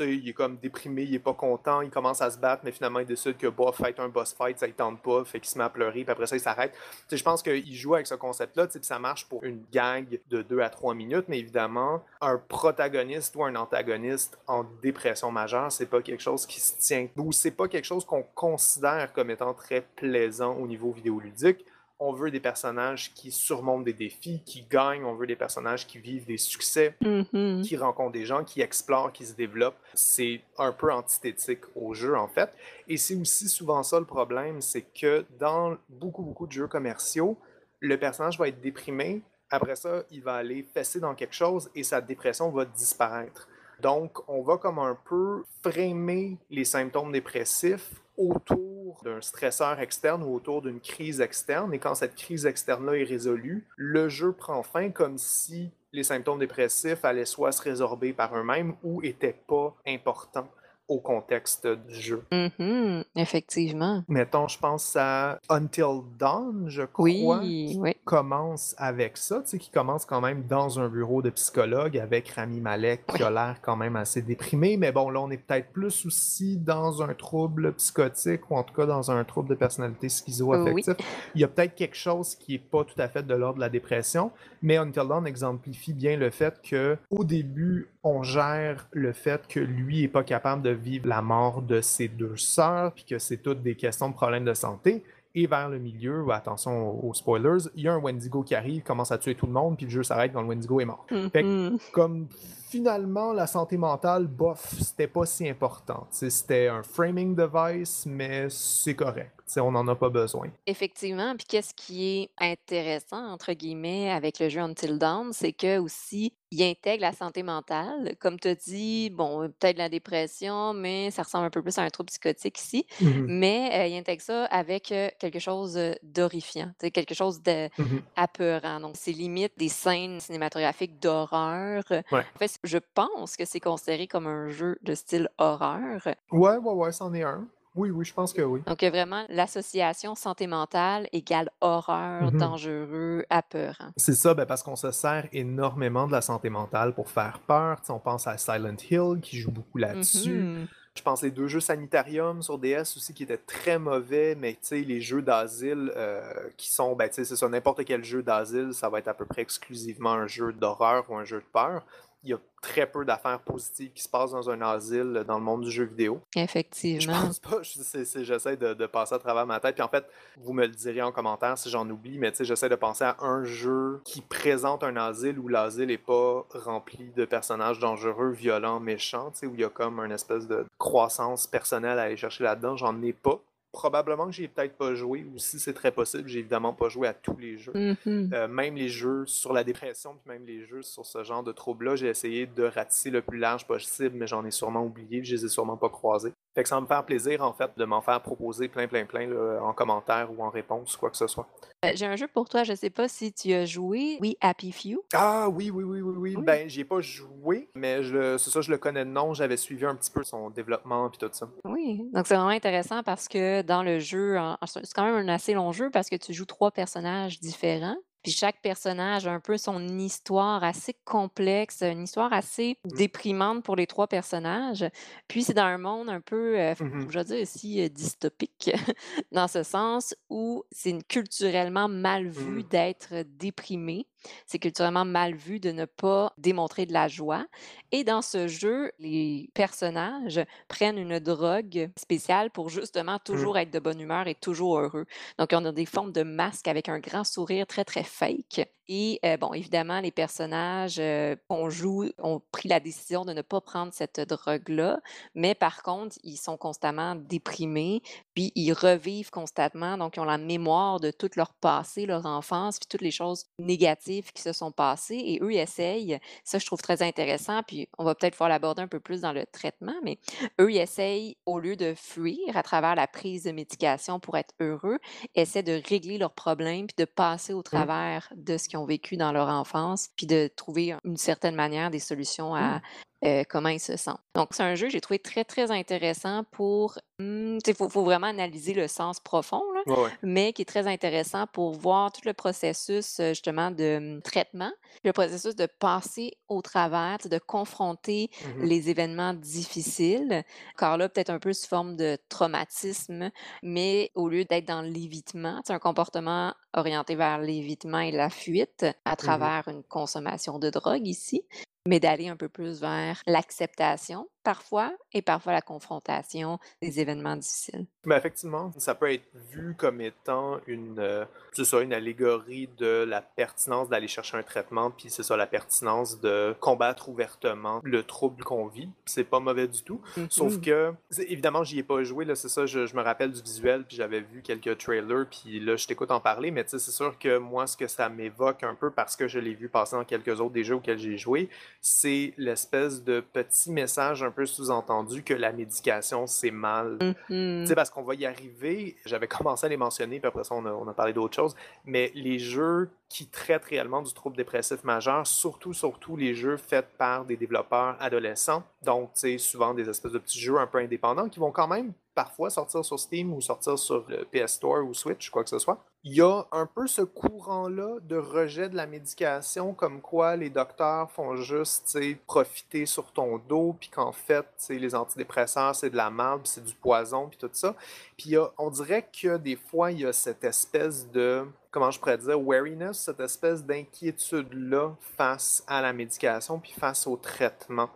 [SPEAKER 2] il est comme déprimé, il est pas content, il commence à se battre, mais finalement il décide que bah, fait un boss fight, ça ne tente pas, fait qu'il se met à pleurer, puis après ça il s'arrête. Je pense qu'il joue avec ce concept-là, puis ça marche pour une gag de 2 à 3 minutes, mais évidemment, un protagoniste ou un antagoniste en dépression majeure, c'est pas quelque chose qui se tient, ou c'est pas quelque chose qu'on considère comme étant très plaisant au niveau vidéoludique on veut des personnages qui surmontent des défis, qui gagnent, on veut des personnages qui vivent des succès,
[SPEAKER 1] Mhm.
[SPEAKER 2] qui rencontrent des gens, qui explorent, qui se développent. C'est un peu antithétique au jeu, en fait. Et c'est aussi souvent ça le problème, c'est que dans beaucoup, beaucoup de jeux commerciaux, le personnage va être déprimé, après ça, il va aller fesser dans quelque chose et sa dépression va disparaître. Donc, on va comme un peu framer les symptômes dépressifs autour d'un stresseur externe ou autour d'une crise externe. Et quand cette crise externe-là est résolue, le jeu prend fin comme si les symptômes dépressifs allaient soit se résorber par eux-mêmes ou n'étaient pas importants au contexte du jeu.
[SPEAKER 1] Mhm. Effectivement.
[SPEAKER 2] Mettons, je pense à Until Dawn, je crois,
[SPEAKER 1] Oui, oui.
[SPEAKER 2] commence avec ça, tu sais, qui commence quand même dans un bureau de psychologue avec Rami Malek qui a l'air quand même assez déprimé, mais bon, là, on est peut-être plus aussi dans un trouble psychotique ou en tout cas dans un trouble de personnalité schizo-affectif. Il y a peut-être quelque chose qui est pas tout à fait de l'ordre de la dépression, mais Until Dawn exemplifie bien le fait que au début, on gère le fait que lui est pas capable de vivre la mort de ses deux sœurs, puis que c'est toutes des questions de problèmes de santé. Et vers le milieu, attention aux spoilers, il y a un Wendigo qui arrive, commence à tuer tout le monde, puis le jeu s'arrête quand le Wendigo est mort. Fait que,
[SPEAKER 1] Mhm.
[SPEAKER 2] comme finalement, la santé mentale, bof, c'était pas si important. C'était un framing device, mais c'est correct. On n'en a pas besoin.
[SPEAKER 1] Effectivement. Puis qu'est-ce qui est intéressant, entre guillemets, avec le jeu Until Dawn, c'est que aussi, il intègre la santé mentale. Comme tu as dit, bon, peut-être la dépression, mais ça ressemble un peu plus à un trouble psychotique ici.
[SPEAKER 2] Mhm.
[SPEAKER 1] Mais euh, il intègre ça avec euh, quelque chose euh, d'horrifiant, quelque chose
[SPEAKER 2] Mhm.
[SPEAKER 1] d'apeurant. Donc, c'est limite des scènes cinématographiques d'horreur.
[SPEAKER 2] Ouais.
[SPEAKER 1] En fait, je pense que c'est considéré comme un jeu de style horreur.
[SPEAKER 2] Ouais, ouais, ouais, c'en est un. Oui, oui, je pense que oui.
[SPEAKER 1] Donc, vraiment l'association santé mentale égale horreur,
[SPEAKER 2] Mhm.
[SPEAKER 1] dangereux, apeurant.
[SPEAKER 2] C'est ça, ben, parce qu'on se sert énormément de la santé mentale pour faire peur. T'sais, on pense à Silent Hill qui joue beaucoup là-dessus.
[SPEAKER 1] Mhm.
[SPEAKER 2] Je pense les deux jeux Sanitarium sur DS aussi qui étaient très mauvais, mais tu sais, les jeux d'asile euh, qui sont, ben tu sais, c'est ça, n'importe quel jeu d'asile, ça va être à peu près exclusivement un jeu d'horreur ou un jeu de peur. Il y a très peu d'affaires positives qui se passent dans un asile dans le monde du jeu vidéo. Je
[SPEAKER 1] Effectivement.
[SPEAKER 2] pense pas, je- c'est- c'est- j'essaie de, de passer à travers ma tête. Puis en fait, vous me le direz en commentaire si j'en oublie, mais tu sais, j'essaie de penser à un jeu qui présente un asile où l'asile est pas rempli de personnages dangereux, violents, méchants, tu sais, où il y a comme une espèce de croissance personnelle à aller chercher là-dedans. J'en ai pas. Probablement que j'ai peut-être pas joué, ou si c'est très possible, j'ai évidemment pas joué à tous les jeux.
[SPEAKER 1] Mhm.
[SPEAKER 2] Euh, même les jeux sur la dépression, puis même les jeux sur ce genre de troubles-là, j'ai essayé de ratisser le plus large possible, mais j'en ai sûrement oublié, je les ai sûrement pas croisés. Fait que ça va me faire plaisir, en fait, de m'en faire proposer plein, plein, plein, là, en commentaire ou en réponse, quoi que ce soit.
[SPEAKER 1] Euh, J'ai un jeu pour toi, je sais pas si tu as joué. Oui, Happy Few.
[SPEAKER 2] Ah oui, oui, oui, oui, oui.
[SPEAKER 1] Oui.
[SPEAKER 2] Ben, j'y ai pas joué, mais c'est ça, je le connais de nom, j'avais suivi un petit peu son développement, puis tout ça.
[SPEAKER 1] Oui, donc c'est vraiment intéressant parce que dans le jeu, c'est quand même un assez long jeu parce que tu joues trois personnages différents. Puis chaque personnage a un peu son histoire assez complexe, une histoire assez déprimante pour les trois personnages. Puis c'est dans un monde un peu, euh,
[SPEAKER 2] Mhm.
[SPEAKER 1] je vais dire ici, euh, dystopique, dans ce sens où c'est culturellement mal vu
[SPEAKER 2] Mhm.
[SPEAKER 1] d'être déprimé. C'est culturellement mal vu de ne pas démontrer de la joie. Et dans ce jeu, les personnages prennent une drogue spéciale pour justement
[SPEAKER 2] Mmh.
[SPEAKER 1] toujours être de bonne humeur et toujours heureux. Donc, on a des formes de masques avec un grand sourire très, très fake. Et euh, bon, évidemment, les personnages euh, qu'on joue ont pris la décision de ne pas prendre cette drogue-là, mais par contre, ils sont constamment déprimés, puis ils revivent constamment, donc ils ont la mémoire de tout leur passé, leur enfance, puis toutes les choses négatives qui se sont passées, et eux ils essayent, ça je trouve très intéressant, puis on va peut-être pouvoir l'aborder un peu plus dans le traitement, mais eux ils essayent, au lieu de fuir à travers la prise de médication pour être heureux, essaient de régler leurs problèmes, puis de passer au
[SPEAKER 2] Mmh.
[SPEAKER 1] travers de ce qu'ils ont vécu dans leur enfance, puis de trouver une certaine manière des solutions
[SPEAKER 2] Mmh.
[SPEAKER 1] à euh, comment ils se sentent. Donc, c'est un jeu que j'ai trouvé très, très intéressant pour... Il faut, faut vraiment analyser le sens profond, là,
[SPEAKER 2] Ouais, ouais.
[SPEAKER 1] mais qui est très intéressant pour voir tout le processus euh, justement de hum, traitement, le processus de passer au travers, de confronter
[SPEAKER 2] Mmh
[SPEAKER 1] les événements difficiles, car là, peut-être un peu sous forme de traumatisme, mais au lieu d'être dans l'évitement, c'est un comportement orienté vers l'évitement et la fuite à
[SPEAKER 2] Mmh
[SPEAKER 1] travers une consommation de drogue ici, mais d'aller un peu plus vers l'acceptation parfois et parfois la confrontation des événements difficiles.
[SPEAKER 2] Mais effectivement, ça peut être vu comme étant une, euh, ça, une allégorie de la pertinence d'aller chercher un traitement, puis c'est ça, la pertinence de combattre ouvertement le trouble qu'on vit. C'est pas mauvais du tout. Sauf que, évidemment, j'y ai pas joué, là, c'est ça, je, je me rappelle du visuel, puis j'avais vu quelques trailers, puis là, je t'écoute en parler, mais c'est sûr que moi, ce que ça m'évoque un peu, parce que je l'ai vu passer dans quelques autres des jeux auxquels j'ai joué, c'est l'espèce de petit message un peu sous-entendu que la médication, c'est mal. Tu
[SPEAKER 1] Mhm.
[SPEAKER 2] sais, parce qu'on va y arriver, j'avais commencé à les mentionner, puis après ça, on a, on a parlé d'autres choses, mais les jeux qui traitent réellement du trouble dépressif majeur, surtout, surtout les jeux faits par des développeurs adolescents, donc, tu sais, souvent des espèces de petits jeux un peu indépendants qui vont quand même parfois sortir sur Steam ou sortir sur le PS Store ou Switch, quoi que ce soit. Il y a un peu ce courant-là de rejet de la médication, comme quoi les docteurs font juste, profiter sur ton dos, puis qu'en fait, les antidépresseurs, c'est de la merde, c'est du poison, puis tout ça. Puis on dirait que des fois, il y a cette espèce de, comment je pourrais dire, wariness, cette espèce d'inquiétude-là face à la médication, puis face au traitement.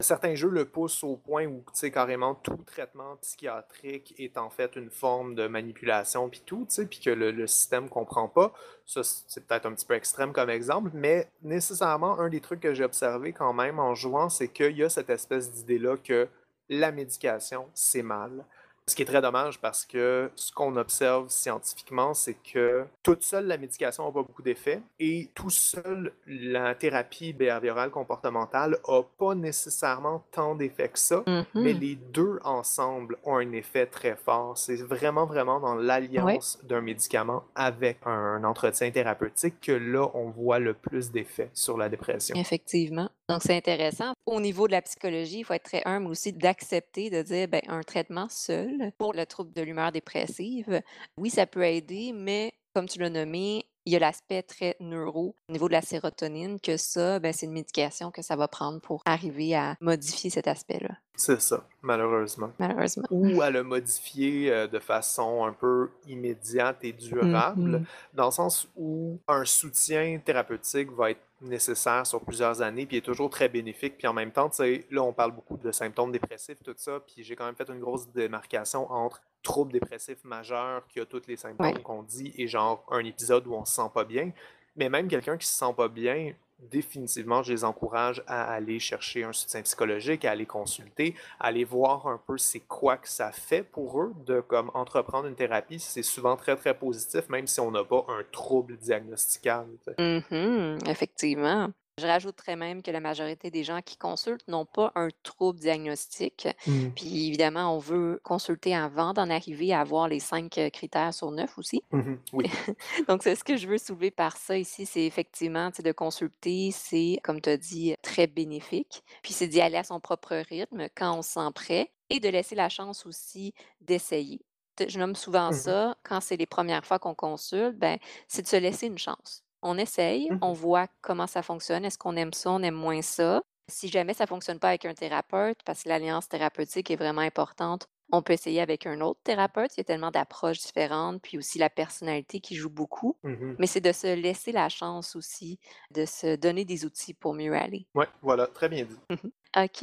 [SPEAKER 2] Certains jeux le poussent au point où, tu sais, carrément tout traitement psychiatrique est en fait une forme de manipulation, puis tout, tu sais, puis que le, le système comprend pas. Ça, c'est peut-être un petit peu extrême comme exemple, mais nécessairement, un des trucs que j'ai observé quand même en jouant, c'est qu'il y a cette espèce d'idée-là que la médication, c'est mal. Ce qui est très dommage parce que ce qu'on observe scientifiquement, c'est que toute seule la médication n'a pas beaucoup d'effets et tout seul la thérapie behaviorale comportementale n'a pas nécessairement tant d'effets que ça, mais
[SPEAKER 1] Mhm.
[SPEAKER 2] les deux ensemble ont un effet très fort. C'est vraiment, vraiment dans l'alliance d'un médicament avec un entretien thérapeutique que là, on voit le plus d'effets sur la dépression.
[SPEAKER 1] Effectivement. Donc, c'est intéressant. Au niveau de la psychologie, il faut être très humble aussi d'accepter de dire ben, un traitement seul pour le trouble de l'humeur dépressive, oui, ça peut aider, mais comme tu l'as nommé, il y a l'aspect très neuro au niveau de la sérotonine, que ça, ben, c'est une médication que ça va prendre pour arriver à modifier cet aspect-là,
[SPEAKER 2] C'est ça, malheureusement.
[SPEAKER 1] malheureusement.
[SPEAKER 2] Ou à le modifier euh, de façon un peu immédiate et durable,
[SPEAKER 1] Mhm.
[SPEAKER 2] dans le sens où un soutien thérapeutique va être nécessaire sur plusieurs années, puis est toujours très bénéfique, puis en même temps, tu sais, là, on parle beaucoup de symptômes dépressifs, tout ça, puis j'ai quand même fait une grosse démarcation entre trouble dépressif majeur, qui a tous les symptômes
[SPEAKER 1] Ouais.
[SPEAKER 2] qu'on dit, et genre un épisode où on se sent pas bien, mais même quelqu'un qui se sent pas bien, définitivement, je les encourage à aller chercher un soutien psychologique, à aller consulter, à aller voir un peu c'est quoi que ça fait pour eux de comme entreprendre une thérapie. C'est souvent très très positif, même si on n'a pas un trouble sais.
[SPEAKER 1] Mhm, effectivement. Je rajouterais même que la majorité des gens qui consultent n'ont pas un trouble diagnostique.
[SPEAKER 2] Mm.
[SPEAKER 1] Puis évidemment, on veut consulter avant d'en arriver à avoir les cinq euh, critères sur neuf aussi.
[SPEAKER 2] Mhm, Oui.
[SPEAKER 1] Donc, c'est ce que je veux soulever par ça ici, c'est effectivement de consulter, c'est, comme tu as dit, très bénéfique. Puis c'est d'y aller à son propre rythme quand on se sent prêt et de laisser la chance aussi d'essayer. Je nomme souvent
[SPEAKER 2] Mhm,
[SPEAKER 1] ça, quand c'est les premières fois qu'on consulte, ben, c'est de se laisser une chance. On essaye, on
[SPEAKER 2] mhm.
[SPEAKER 1] voit comment ça fonctionne, est-ce qu'on aime ça, on aime moins ça. Si jamais ça ne fonctionne pas avec un thérapeute, parce que l'alliance thérapeutique est vraiment importante, On peut essayer avec un autre thérapeute, il y a tellement d'approches différentes, puis aussi la personnalité qui joue beaucoup.
[SPEAKER 2] Mmh
[SPEAKER 1] Mais c'est de se laisser la chance aussi, de se donner des outils pour mieux aller.
[SPEAKER 2] Ouais, voilà, très bien dit.
[SPEAKER 1] Mmh OK.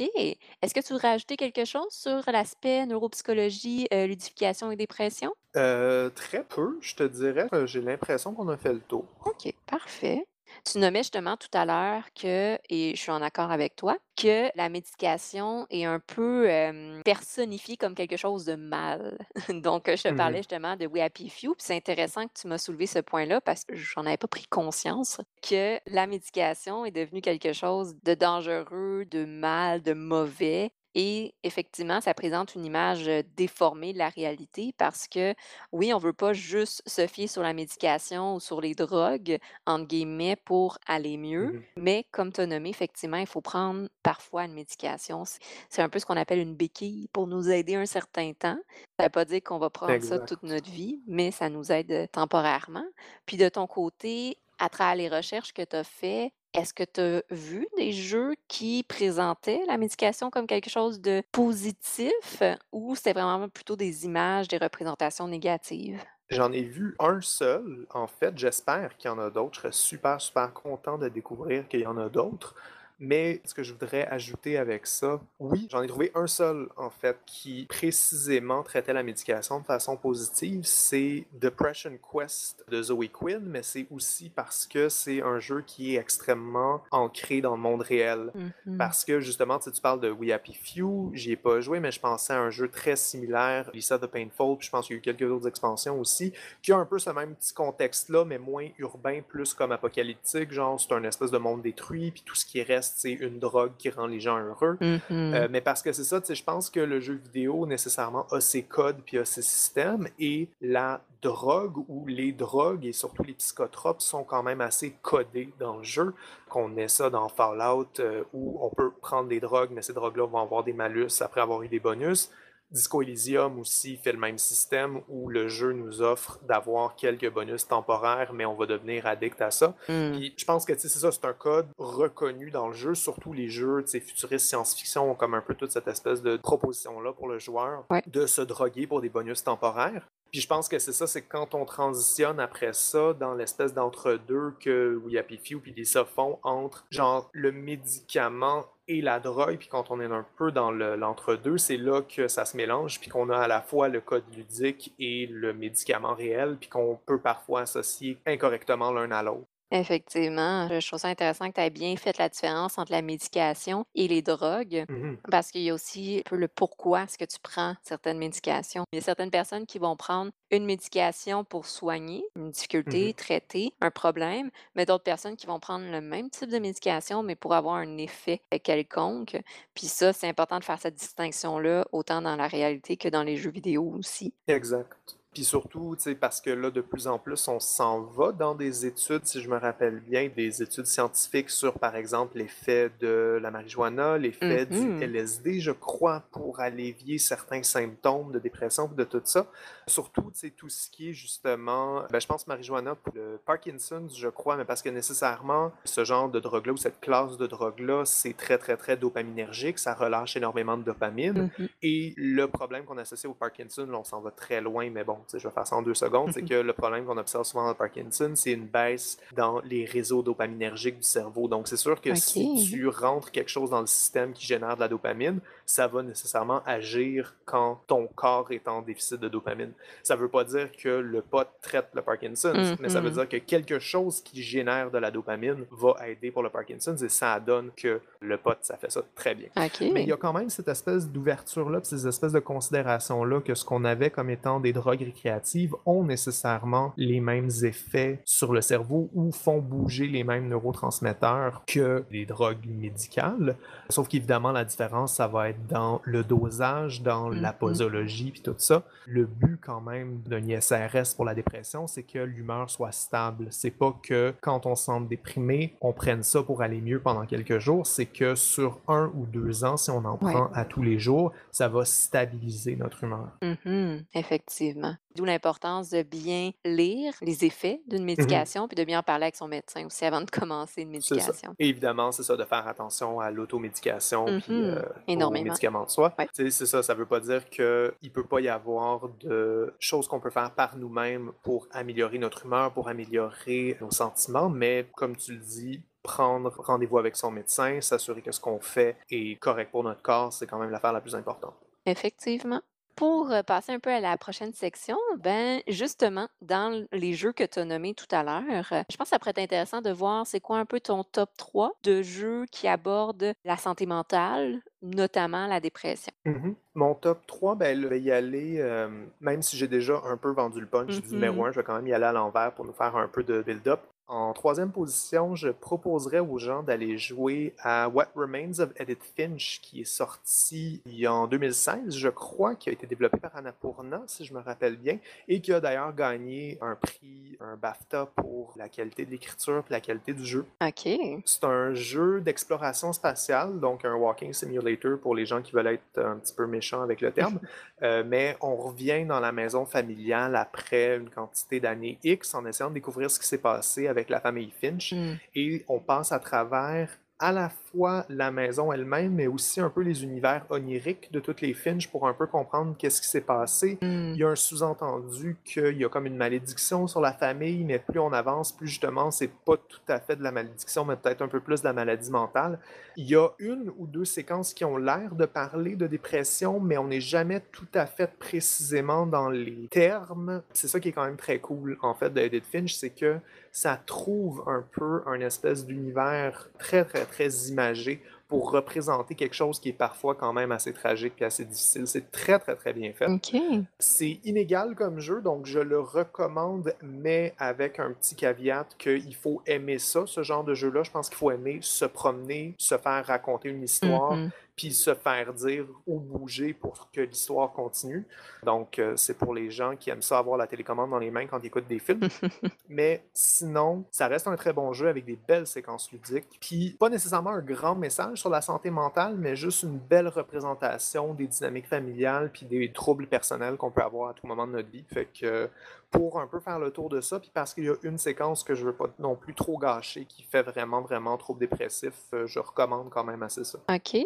[SPEAKER 1] Est-ce que tu voudrais ajouter quelque chose sur l'aspect neuropsychologie, heu, ludification et dépression?
[SPEAKER 2] Heu, très peu, je te dirais, heu, j'ai l'impression qu'on a fait le tour.
[SPEAKER 1] OK, parfait. Tu nommais justement tout à l'heure que, et je suis en accord avec toi, que la médication est un peu euh, personnifiée comme quelque chose de mal. Donc, je te parlais
[SPEAKER 2] Mmh
[SPEAKER 1] justement de We Happy Few, puis c'est intéressant que tu m'as soulevé ce point-là parce que j'en avais pas pris conscience que la médication est devenue quelque chose de dangereux, de mal, de mauvais. Et effectivement, ça présente une image déformée de la réalité parce que, oui, on veut pas juste se fier sur la médication ou sur les drogues, entre guillemets, pour aller mieux.
[SPEAKER 2] mh.
[SPEAKER 1] Mais comme tu as nommé, effectivement, il faut prendre parfois une médication. C'est un peu ce qu'on appelle une béquille pour nous aider un certain temps. Ça ne veut pas dire qu'on va prendre ça toute notre vie, mais ça nous aide temporairement. Puis de ton côté, à travers les recherches que tu as faites, est-ce que tu as vu des jeux qui présentaient la médication comme quelque chose de positif ou c'était vraiment plutôt des images, des représentations négatives?
[SPEAKER 2] J'en ai vu un seul, en fait, j'espère qu'il y en a d'autres. Je serais super, super content de découvrir qu'il y en a d'autres. Mais ce que je voudrais ajouter avec ça, oui, j'en ai trouvé un seul, en fait, qui précisément traitait la médication de façon positive, c'est Depression Quest de Zoe Quinn, mais c'est aussi parce que c'est un jeu qui est extrêmement ancré dans le monde réel.
[SPEAKER 1] Mhm.
[SPEAKER 2] Parce que justement, tu parles de We Happy Few, j'y ai pas joué, mais je pensais à un jeu très similaire, Lisa the Painful, puis je pense qu'il y a eu quelques autres expansions aussi, qui a un peu ce même petit contexte-là, mais moins urbain, plus comme apocalyptique, genre c'est un espèce de monde détruit, puis tout ce qui reste, c'est une drogue qui rend les gens heureux.
[SPEAKER 1] Mhm.
[SPEAKER 2] Euh, mais parce que c'est ça, je pense que le jeu vidéo nécessairement a ses codes puis a ses systèmes et la drogue ou les drogues et surtout les psychotropes sont quand même assez codés dans le jeu. Qu'on ait ça dans Fallout euh, où on peut prendre des drogues, mais ces drogues-là vont avoir des malus après avoir eu des bonus. Disco Elysium aussi fait le même système où le jeu nous offre d'avoir quelques bonus temporaires, mais on va devenir addict à ça.
[SPEAKER 1] Mm.
[SPEAKER 2] Puis je pense que c'est ça, c'est un code reconnu dans le jeu, surtout les jeux futuristes science-fiction ont comme un peu toute cette espèce de proposition-là pour le joueur
[SPEAKER 1] Ouais.
[SPEAKER 2] de se droguer pour des bonus temporaires. Puis je pense que c'est ça, c'est quand on transitionne après ça dans l'espèce d'entre-deux que We Happy Few puis Lisa font entre genre le médicament et la drogue, puis quand on est un peu dans le- l'entre-deux, c'est là que ça se mélange, puis qu'on a à la fois le code ludique et le médicament réel, puis qu'on peut parfois associer incorrectement l'un à l'autre.
[SPEAKER 1] Effectivement, je trouve ça intéressant que tu aies bien fait la différence entre la médication et les drogues,
[SPEAKER 2] Mhm.
[SPEAKER 1] parce qu'il y a aussi un peu le pourquoi est-ce que tu prends certaines médications. Il y a certaines personnes qui vont prendre une médication pour soigner une difficulté,
[SPEAKER 2] Mhm.
[SPEAKER 1] traiter un problème, mais d'autres personnes qui vont prendre le même type de médication, mais pour avoir un effet quelconque. Puis ça, c'est important de faire cette distinction-là, autant dans la réalité que dans les jeux vidéo aussi.
[SPEAKER 2] Exact. Puis surtout, tu sais, parce que là, de plus en plus, on s'en va dans des études, si je me rappelle bien, des études scientifiques sur, par exemple, l'effet de la marijuana, l'effet du
[SPEAKER 1] Mhm.
[SPEAKER 2] LSD, je crois, pour allévier certains symptômes de dépression, de tout ça. Surtout, tu sais, tout ce qui est justement, ben, je pense marijuana pour le Parkinson's, je crois, mais parce que nécessairement, ce genre de drogue-là ou cette classe de drogue-là, c'est très, très, très dopaminergique, ça relâche énormément de dopamine.
[SPEAKER 1] Mhm.
[SPEAKER 2] Et le problème qu'on associe au Parkinson, là, on s'en va très loin, mais bon, je vais faire ça en deux secondes, c'est que le problème qu'on observe souvent dans le Parkinson, c'est une baisse dans les réseaux dopaminergiques du cerveau. Donc, c'est sûr que si tu rentres quelque chose dans le système qui génère de la dopamine, ça va nécessairement agir quand ton corps est en déficit de dopamine. Ça veut pas dire que le pot traite le Parkinson's, mais ça veut
[SPEAKER 1] Mhm.
[SPEAKER 2] dire que quelque chose qui génère de la dopamine va aider pour le Parkinson's et ça donne que le pot, ça fait ça très bien. Mais il y a quand même cette espèce d'ouverture-là, ces espèces de considérations-là que ce qu'on avait comme étant des drogues récréatives ont nécessairement les mêmes effets sur le cerveau ou font bouger les mêmes neurotransmetteurs que les drogues médicales. Sauf qu'évidemment, la différence, ça va être dans le dosage, dans la
[SPEAKER 1] Mhm.
[SPEAKER 2] posologie, puis tout ça. Le but quand même d'un ISRS pour la dépression, c'est que l'humeur soit stable. C'est pas que quand on se sent déprimé, on prenne ça pour aller mieux pendant quelques jours. C'est que sur un ou deux ans, si on en
[SPEAKER 1] Ouais.
[SPEAKER 2] prend à tous les jours, ça va stabiliser notre humeur.
[SPEAKER 1] Mhm, effectivement. D'où l'importance de bien lire les effets d'une
[SPEAKER 2] Mmh
[SPEAKER 1] médication, puis de bien en parler avec son médecin aussi avant de commencer une médication.
[SPEAKER 2] Et évidemment, c'est ça, de faire attention à l'automédication
[SPEAKER 1] Mmh
[SPEAKER 2] puis euh, aux médicaments de soi.
[SPEAKER 1] Ouais.
[SPEAKER 2] C'est ça, ça veut pas dire qu'il ne peut pas y avoir de choses qu'on peut faire par nous-mêmes pour améliorer notre humeur, pour améliorer nos sentiments, mais comme tu le dis, prendre rendez-vous avec son médecin, s'assurer que ce qu'on fait est correct pour notre corps, c'est quand même l'affaire la plus importante.
[SPEAKER 1] Effectivement. Pour passer un peu à la prochaine section, ben justement, dans les jeux que tu as nommés tout à l'heure, je pense que ça pourrait être intéressant de voir c'est quoi un peu ton top 3 de jeux qui abordent la santé mentale, notamment la dépression.
[SPEAKER 2] Mhm. Mon top 3, ben, je vais y aller, euh, même si j'ai déjà un peu vendu le punch du numéro
[SPEAKER 1] Mhm.
[SPEAKER 2] 1, je vais quand même y aller à l'envers pour nous faire un peu de build-up. En troisième position, je proposerais aux gens d'aller jouer à What Remains of Edith Finch, qui est sorti en 2016, je crois, qui a été développé par Annapurna, si je me rappelle bien, et qui a d'ailleurs gagné un prix, un BAFTA pour la qualité de l'écriture et la qualité du jeu.
[SPEAKER 1] OK.
[SPEAKER 2] C'est un jeu d'exploration spatiale, donc un walking simulator pour les gens qui veulent être un petit peu méchants avec le terme. Euh, mais on revient dans la maison familiale après une quantité d'années X en essayant de découvrir ce qui s'est passé avec la famille Finch.
[SPEAKER 1] Hmm.
[SPEAKER 2] Et on passe à travers à la fois la maison elle-même, mais aussi un peu les univers oniriques de toutes les Finch pour un peu comprendre qu'est-ce qui s'est passé.
[SPEAKER 1] Hmm.
[SPEAKER 2] Il y a un sous-entendu qu'il y a comme une malédiction sur la famille, mais plus on avance, plus justement, c'est pas tout à fait de la malédiction, mais peut-être un peu plus de la maladie mentale. Il y a une ou deux séquences qui ont l'air de parler de dépression, mais on n'est jamais tout à fait précisément dans les termes. C'est ça qui est quand même très cool, en fait, de Edith Finch, c'est que ça trouve un peu un espèce d'univers très, très, très imagé pour représenter quelque chose qui est parfois quand même assez tragique et assez difficile. C'est très, très, très bien fait.
[SPEAKER 1] OK.
[SPEAKER 2] C'est inégal comme jeu, donc je le recommande, mais avec un petit caveat qu'il faut aimer ça, ce genre de jeu-là. Je pense qu'il faut aimer se promener, se faire raconter une histoire. Puis se faire dire ou bouger pour que l'histoire continue. Donc, euh, c'est pour les gens qui aiment ça avoir la télécommande dans les mains quand ils écoutent des films. Mais sinon, ça reste un très bon jeu avec des belles séquences ludiques. Puis, pas nécessairement un grand message sur la santé mentale, mais juste une belle représentation des dynamiques familiales puis des troubles personnels qu'on peut avoir à tout moment de notre vie. Fait que pour un peu faire le tour de ça, puis parce qu'il y a une séquence que je veux pas non plus trop gâcher qui fait vraiment, vraiment trouble dépressif, euh, je recommande quand même assez ça.
[SPEAKER 1] OK.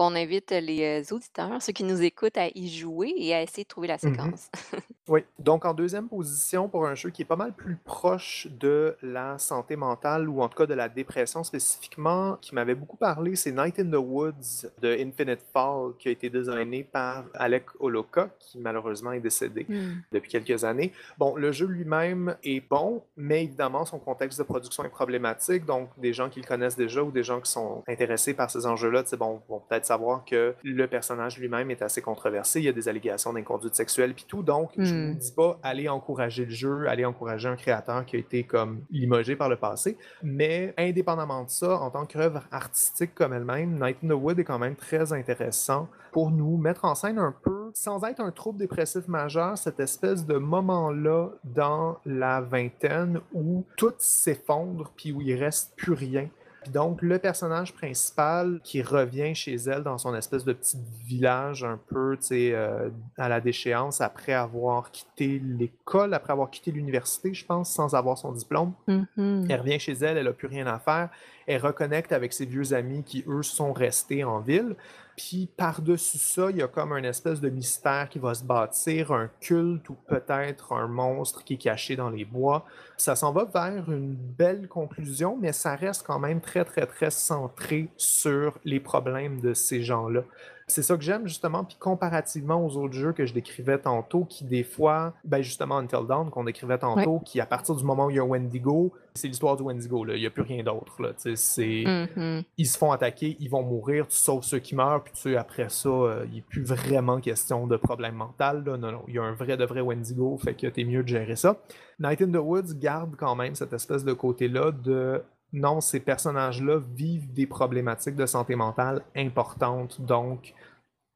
[SPEAKER 1] On invite les auditeurs, ceux qui nous écoutent, à y jouer et à essayer de trouver la
[SPEAKER 2] Mhm.
[SPEAKER 1] séquence.
[SPEAKER 2] Oui, donc en deuxième position pour un jeu qui est pas mal plus proche de la santé mentale ou en tout cas de la dépression spécifiquement, qui m'avait beaucoup parlé, c'est Night in the Woods de Infinite Fall qui a été designé par Alec Oloka qui malheureusement est décédé
[SPEAKER 1] Hmm.
[SPEAKER 2] depuis quelques années. Bon, le jeu lui-même est bon, mais évidemment son contexte de production est problématique, donc des gens qui le connaissent déjà ou des gens qui sont intéressés par ces enjeux-là, sais, bon, vont peut-être savoir que le personnage lui-même est assez controversé, il y a des allégations d'inconduite sexuelle puis tout, donc je
[SPEAKER 1] Hmm.
[SPEAKER 2] vous dis pas aller encourager le jeu, aller encourager un créateur qui a été comme limogé par le passé, mais indépendamment de ça, en tant qu'œuvre artistique comme elle-même, Night in the Wood est quand même très intéressant pour nous mettre en scène un peu, sans être un trouble dépressif majeur, cette espèce de moment-là dans la vingtaine où tout s'effondre puis où il reste plus rien. Puis donc, le personnage principal qui revient chez elle dans son espèce de petit village un peu, tu sais, euh, à la déchéance après avoir quitté l'école, après avoir quitté l'université, je pense, sans avoir son diplôme.
[SPEAKER 1] Mhm.
[SPEAKER 2] Elle revient chez elle, elle n'a plus rien à faire. Elle reconnecte avec ses vieux amis qui, eux, sont restés en ville. Puis par-dessus ça, il y a comme un espèce de mystère qui va se bâtir, un culte ou peut-être un monstre qui est caché dans les bois. Ça s'en va vers une belle conclusion, mais ça reste quand même très, très, très centré sur les problèmes de ces gens-là. C'est ça que j'aime justement, puis comparativement aux autres jeux que je décrivais tantôt, qui des fois, ben justement Until Dawn qu'on décrivait tantôt, qui à partir du moment où il y a Wendigo, c'est l'histoire du Wendigo, là. il n'y a plus rien d'autre. là. C'est
[SPEAKER 1] Mhm.
[SPEAKER 2] ils se font attaquer, ils vont mourir, tu sauves ceux qui meurent, puis tu après ça, euh, il n'est plus vraiment question de problème mental. Là. Non, non, il y a un vrai de vrai Wendigo, fait que t'es mieux de gérer ça. Night in the Woods garde quand même cette espèce de côté-là de non, ces personnages-là vivent des problématiques de santé mentale importantes, donc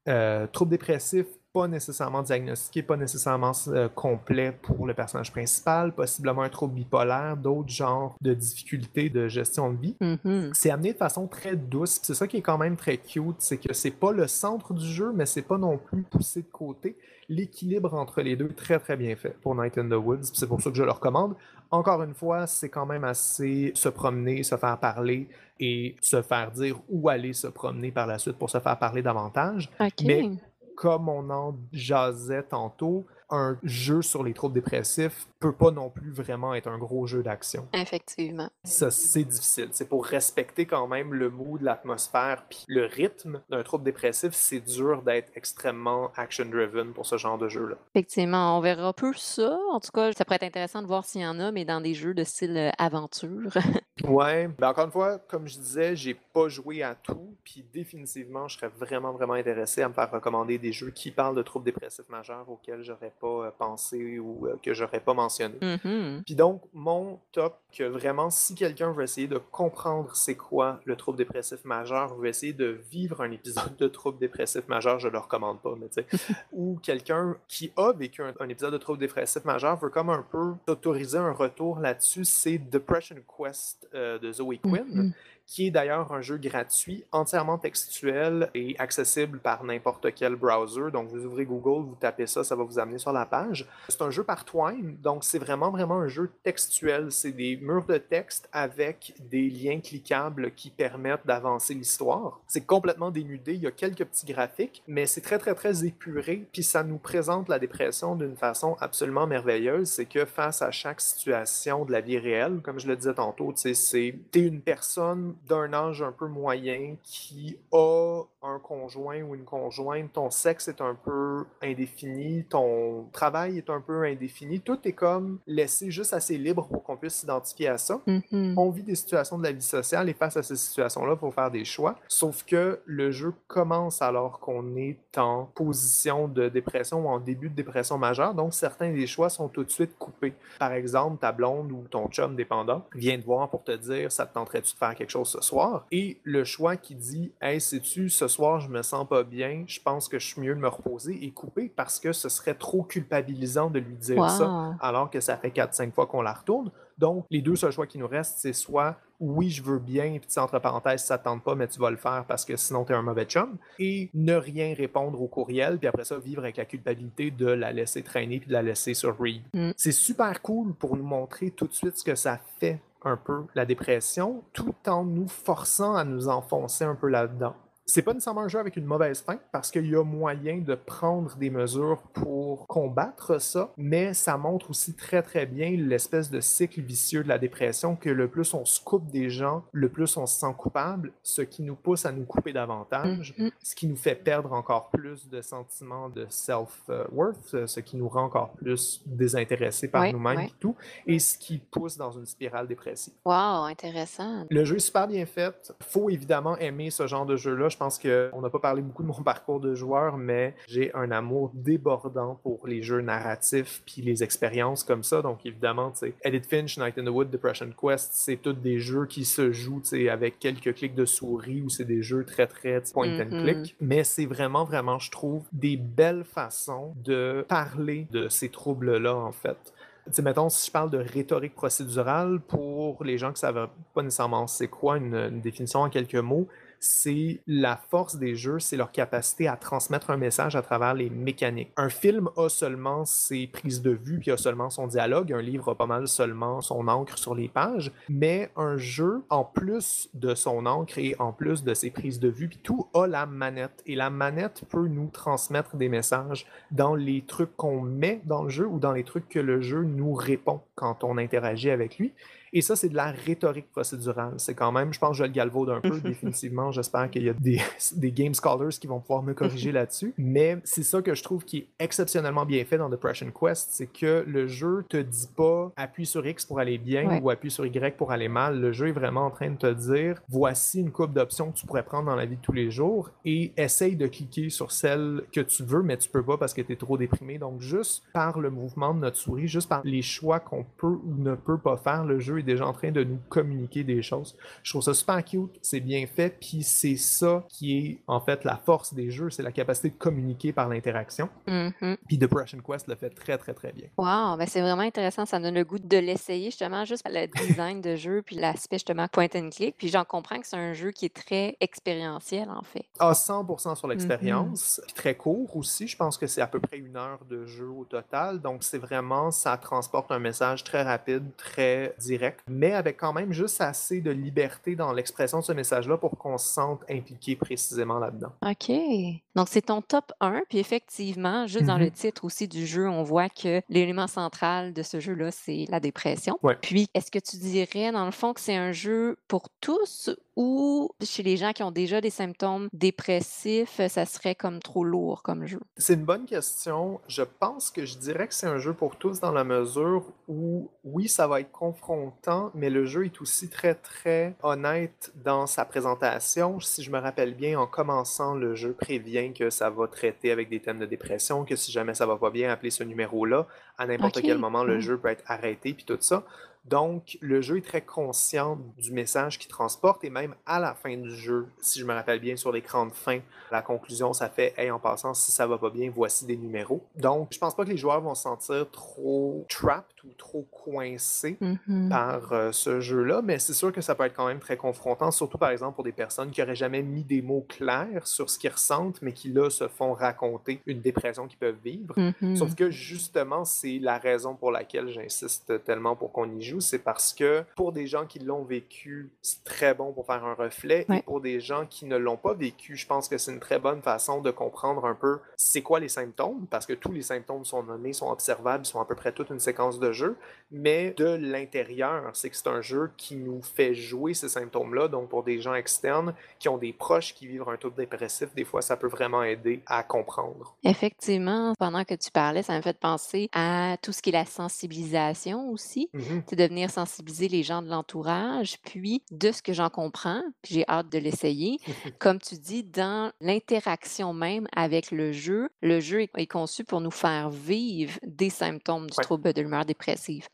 [SPEAKER 2] euh, troubles dépressifs pas nécessairement diagnostiqué, pas nécessairement euh, complet pour le personnage principal, possiblement un trouble bipolaire, d'autres genres de difficultés de gestion de vie.
[SPEAKER 1] Mhm.
[SPEAKER 2] C'est amené de façon très douce. C'est ça qui est quand même très cute, c'est que c'est pas le centre du jeu, mais c'est pas non plus poussé de côté. L'équilibre entre les deux est très très bien fait pour Night in the Woods. C'est pour ça que je le recommande. Encore une fois, c'est quand même assez se promener, se faire parler et se faire dire où aller se promener par la suite pour se faire parler davantage. Mais comme on en jasait tantôt, un jeu sur les troubles dépressifs peut pas non plus vraiment être un gros jeu d'action.
[SPEAKER 1] Effectivement.
[SPEAKER 2] Ça, c'est difficile. C'est pour respecter quand même le mood, l'atmosphère, puis le rythme d'un trouble dépressif, c'est dur d'être extrêmement action-driven pour ce genre de jeu-là.
[SPEAKER 1] Effectivement, on verra peu ça. En tout cas, ça pourrait être intéressant de voir s'il y en a, mais dans des jeux de style euh, aventure.
[SPEAKER 2] Ouais, ben encore une fois, comme je disais, j'ai pas joué à tout, puis définitivement, je serais vraiment, vraiment intéressé à me faire recommander des jeux qui parlent de troubles dépressifs majeurs auxquels j'aurais pas euh, pensé ou euh, que j'aurais pas mentionné.
[SPEAKER 1] Mhm.
[SPEAKER 2] Puis donc, mon top, que vraiment, si quelqu'un veut essayer de comprendre c'est quoi le trouble dépressif majeur, veut essayer de vivre un épisode de trouble dépressif majeur, je le recommande pas, mais tu sais, ou quelqu'un qui a vécu un, un épisode de trouble dépressif majeur veut comme un peu autoriser un retour là-dessus, c'est Depression Quest euh, de Zoe Quinn
[SPEAKER 1] Mhm.
[SPEAKER 2] Qui est d'ailleurs un jeu gratuit, entièrement textuel et accessible par n'importe quel browser. Donc, vous ouvrez Google, vous tapez ça, ça va vous amener sur la page. C'est un jeu par Twine, donc c'est vraiment, vraiment un jeu textuel. C'est des murs de texte avec des liens cliquables qui permettent d'avancer l'histoire. C'est complètement dénudé, il y a quelques petits graphiques, mais c'est très, très, très épuré, puis ça nous présente la dépression d'une façon absolument merveilleuse. C'est que face à chaque situation de la vie réelle, comme je le disais tantôt, tu sais, c'est t'es une personne d'un âge un peu moyen qui a un conjoint ou une conjointe, ton sexe est un peu indéfini, ton travail est un peu indéfini, tout est comme laissé juste assez libre pour qu'on puisse s'identifier à ça.
[SPEAKER 1] Mhm.
[SPEAKER 2] On vit des situations de la vie sociale et face à ces situations-là, il faut faire des choix. Sauf que le jeu commence alors qu'on est en position de dépression ou en début de dépression majeure, donc certains des choix sont tout de suite coupés. Par exemple, ta blonde ou ton chum dépendant vient te voir pour te dire ça te tenterait-tu de faire quelque chose ce soir. Et le choix qui dit hey sais-tu ce soir je me sens pas bien je pense que je suis mieux de me reposer est coupé parce que ce serait trop culpabilisant de lui dire ça alors que ça fait 4-5 fois qu'on la retourne. Donc les deux seuls choix qui nous restent c'est soit oui je veux bien puis entre parenthèses ça te tente pas mais tu vas le faire parce que sinon tu es un mauvais chum et ne rien répondre au courriel puis après ça vivre avec la culpabilité de la laisser traîner puis de la laisser sur read.
[SPEAKER 1] Mm.
[SPEAKER 2] c'est super cool pour nous montrer tout de suite ce que ça fait un peu la dépression, tout en nous forçant à nous enfoncer un peu là-dedans. C'est pas nécessairement un jeu avec une mauvaise fin parce qu'il y a moyen de prendre des mesures pour combattre ça, mais ça montre aussi très très bien l'espèce de cycle vicieux de la dépression que le plus on se coupe des gens, le plus on se sent coupable, ce qui nous pousse à nous couper davantage,
[SPEAKER 1] Mhm.
[SPEAKER 2] ce qui nous fait perdre encore plus de sentiments de self-worth, ce qui nous rend encore plus désintéressés par nous-mêmes et tout, et ce qui pousse dans une spirale dépressive.
[SPEAKER 1] Wow, intéressant.
[SPEAKER 2] Le jeu est super bien fait. Faut évidemment aimer ce genre de jeu-là. Je pense qu'on n'a pas parlé beaucoup de mon parcours de joueur, mais j'ai un amour débordant pour les jeux narratifs puis les expériences comme ça. Donc évidemment, tu sais, Edith Finch, Night in the Wood, Depression Quest, c'est tous des jeux qui se jouent tu sais, avec quelques clics de souris ou c'est des jeux très très point and
[SPEAKER 1] Mhm.
[SPEAKER 2] click. Mais c'est vraiment vraiment, je trouve, des belles façons de parler de ces troubles-là en fait. Tu sais, mettons, si je parle de rhétorique procédurale, pour les gens qui ne savent pas nécessairement c'est quoi une, une définition en quelques mots, c'est la force des jeux, c'est leur capacité à transmettre un message à travers les mécaniques. Un film a seulement ses prises de vue, puis a seulement son dialogue. Un livre a pas mal seulement son encre sur les pages. Mais un jeu, en plus de son encre et en plus de ses prises de vue, puis tout a la manette. Et la manette peut nous transmettre des messages dans les trucs qu'on met dans le jeu ou dans les trucs que le jeu nous répond quand on interagit avec lui. Et ça, c'est de la rhétorique procédurale. C'est quand même, je pense je le galvaude un peu, définitivement. J'espère qu'il y a des, des game scholars qui vont pouvoir me corriger là-dessus. Mais c'est ça que je trouve qui est exceptionnellement bien fait dans Depression Quest, c'est que le jeu te dit pas appuie sur X pour aller bien
[SPEAKER 1] Ouais.
[SPEAKER 2] ou appuie sur Y pour aller mal. Le jeu est vraiment en train de te dire voici une coupe d'options que tu pourrais prendre dans la vie de tous les jours et essaye de cliquer sur celle que tu veux, mais tu peux pas parce que tu es trop déprimé. Donc, juste par le mouvement de notre souris, juste par les choix qu'on peut ou ne peut pas faire, le jeu est déjà en train de nous communiquer des choses. Je trouve ça super cute, c'est bien fait, puis c'est ça qui est en fait la force des jeux, c'est la capacité de communiquer par l'interaction.
[SPEAKER 1] Mhm.
[SPEAKER 2] Puis Depression Quest le fait très très très bien.
[SPEAKER 1] Wow, ben c'est vraiment intéressant. Ça donne le goût de l'essayer justement juste le design de jeu puis l'aspect justement point and click. Puis j'en comprends que c'est un jeu qui est très expérientiel en fait.
[SPEAKER 2] Ah, 100% sur l'expérience. Puis très court aussi. Je pense que c'est à peu près une heure de jeu au total. Donc c'est vraiment, ça transporte un message très rapide, très direct, mais avec quand même juste assez de liberté dans l'expression de ce message-là pour qu'on se sente impliqué précisément là-dedans.
[SPEAKER 1] OK. Donc, c'est ton top 1. Puis effectivement, juste dans le
[SPEAKER 2] Mhm.
[SPEAKER 1] titre aussi du jeu, on voit que l'élément central de ce jeu-là, c'est la dépression.
[SPEAKER 2] Ouais.
[SPEAKER 1] Puis, est-ce que tu dirais, dans le fond, que c'est un jeu pour tous ou chez les gens qui ont déjà des symptômes dépressifs, ça serait comme trop lourd comme jeu?
[SPEAKER 2] C'est une bonne question. Je pense que je dirais que c'est un jeu pour tous dans la mesure où, oui, ça va être confrontant, mais le jeu est aussi très, très honnête dans sa présentation. Si je me rappelle bien, en commençant, le jeu prévient que ça va traiter avec des thèmes de dépression, que si jamais ça va pas bien, appeler ce numéro-là. À n'importe quel moment, le
[SPEAKER 1] Mm.
[SPEAKER 2] jeu peut être arrêté, puis tout ça. Donc, le jeu est très conscient du message qu'il transporte et même à la fin du jeu, si je me rappelle bien, sur l'écran de fin, la conclusion, ça fait Hey, en passant, si ça va pas bien, voici des numéros. Donc, je pense pas que les joueurs vont se sentir trop trapped ou trop coincés
[SPEAKER 1] Mhm.
[SPEAKER 2] par euh, ce jeu-là, mais c'est sûr que ça peut être quand même très confrontant, surtout par exemple pour des personnes qui auraient jamais mis des mots clairs sur ce qu'ils ressentent, mais qui là se font raconter une dépression qu'ils peuvent vivre.
[SPEAKER 1] Mhm.
[SPEAKER 2] Sauf que justement, c'est la raison pour laquelle j'insiste tellement pour qu'on y joue, c'est parce que pour des gens qui l'ont vécu, c'est très bon pour faire un reflet,
[SPEAKER 1] Ouais.
[SPEAKER 2] et pour des gens qui ne l'ont pas vécu, je pense que c'est une très bonne façon de comprendre un peu c'est quoi les symptômes, parce que tous les symptômes sont nommés, sont observables, sont à peu près toute une séquence de jeu, mais de l'intérieur, c'est que c'est un jeu qui nous fait jouer ces symptômes-là, donc pour des gens externes qui ont des proches qui vivent un trouble dépressif, des fois ça peut vraiment aider à comprendre.
[SPEAKER 1] Effectivement, pendant que tu parlais, ça m'a fait penser à tout ce qui est la sensibilisation aussi.
[SPEAKER 2] Mhm.
[SPEAKER 1] C'est de venir sensibiliser les gens de l'entourage. Puis, de ce que j'en comprends, puis j'ai hâte de l'essayer, comme tu dis, dans l'interaction même avec le jeu, le jeu est, est conçu pour nous faire vivre des symptômes du
[SPEAKER 2] Ouais.
[SPEAKER 1] trouble de l'humeur dépressive.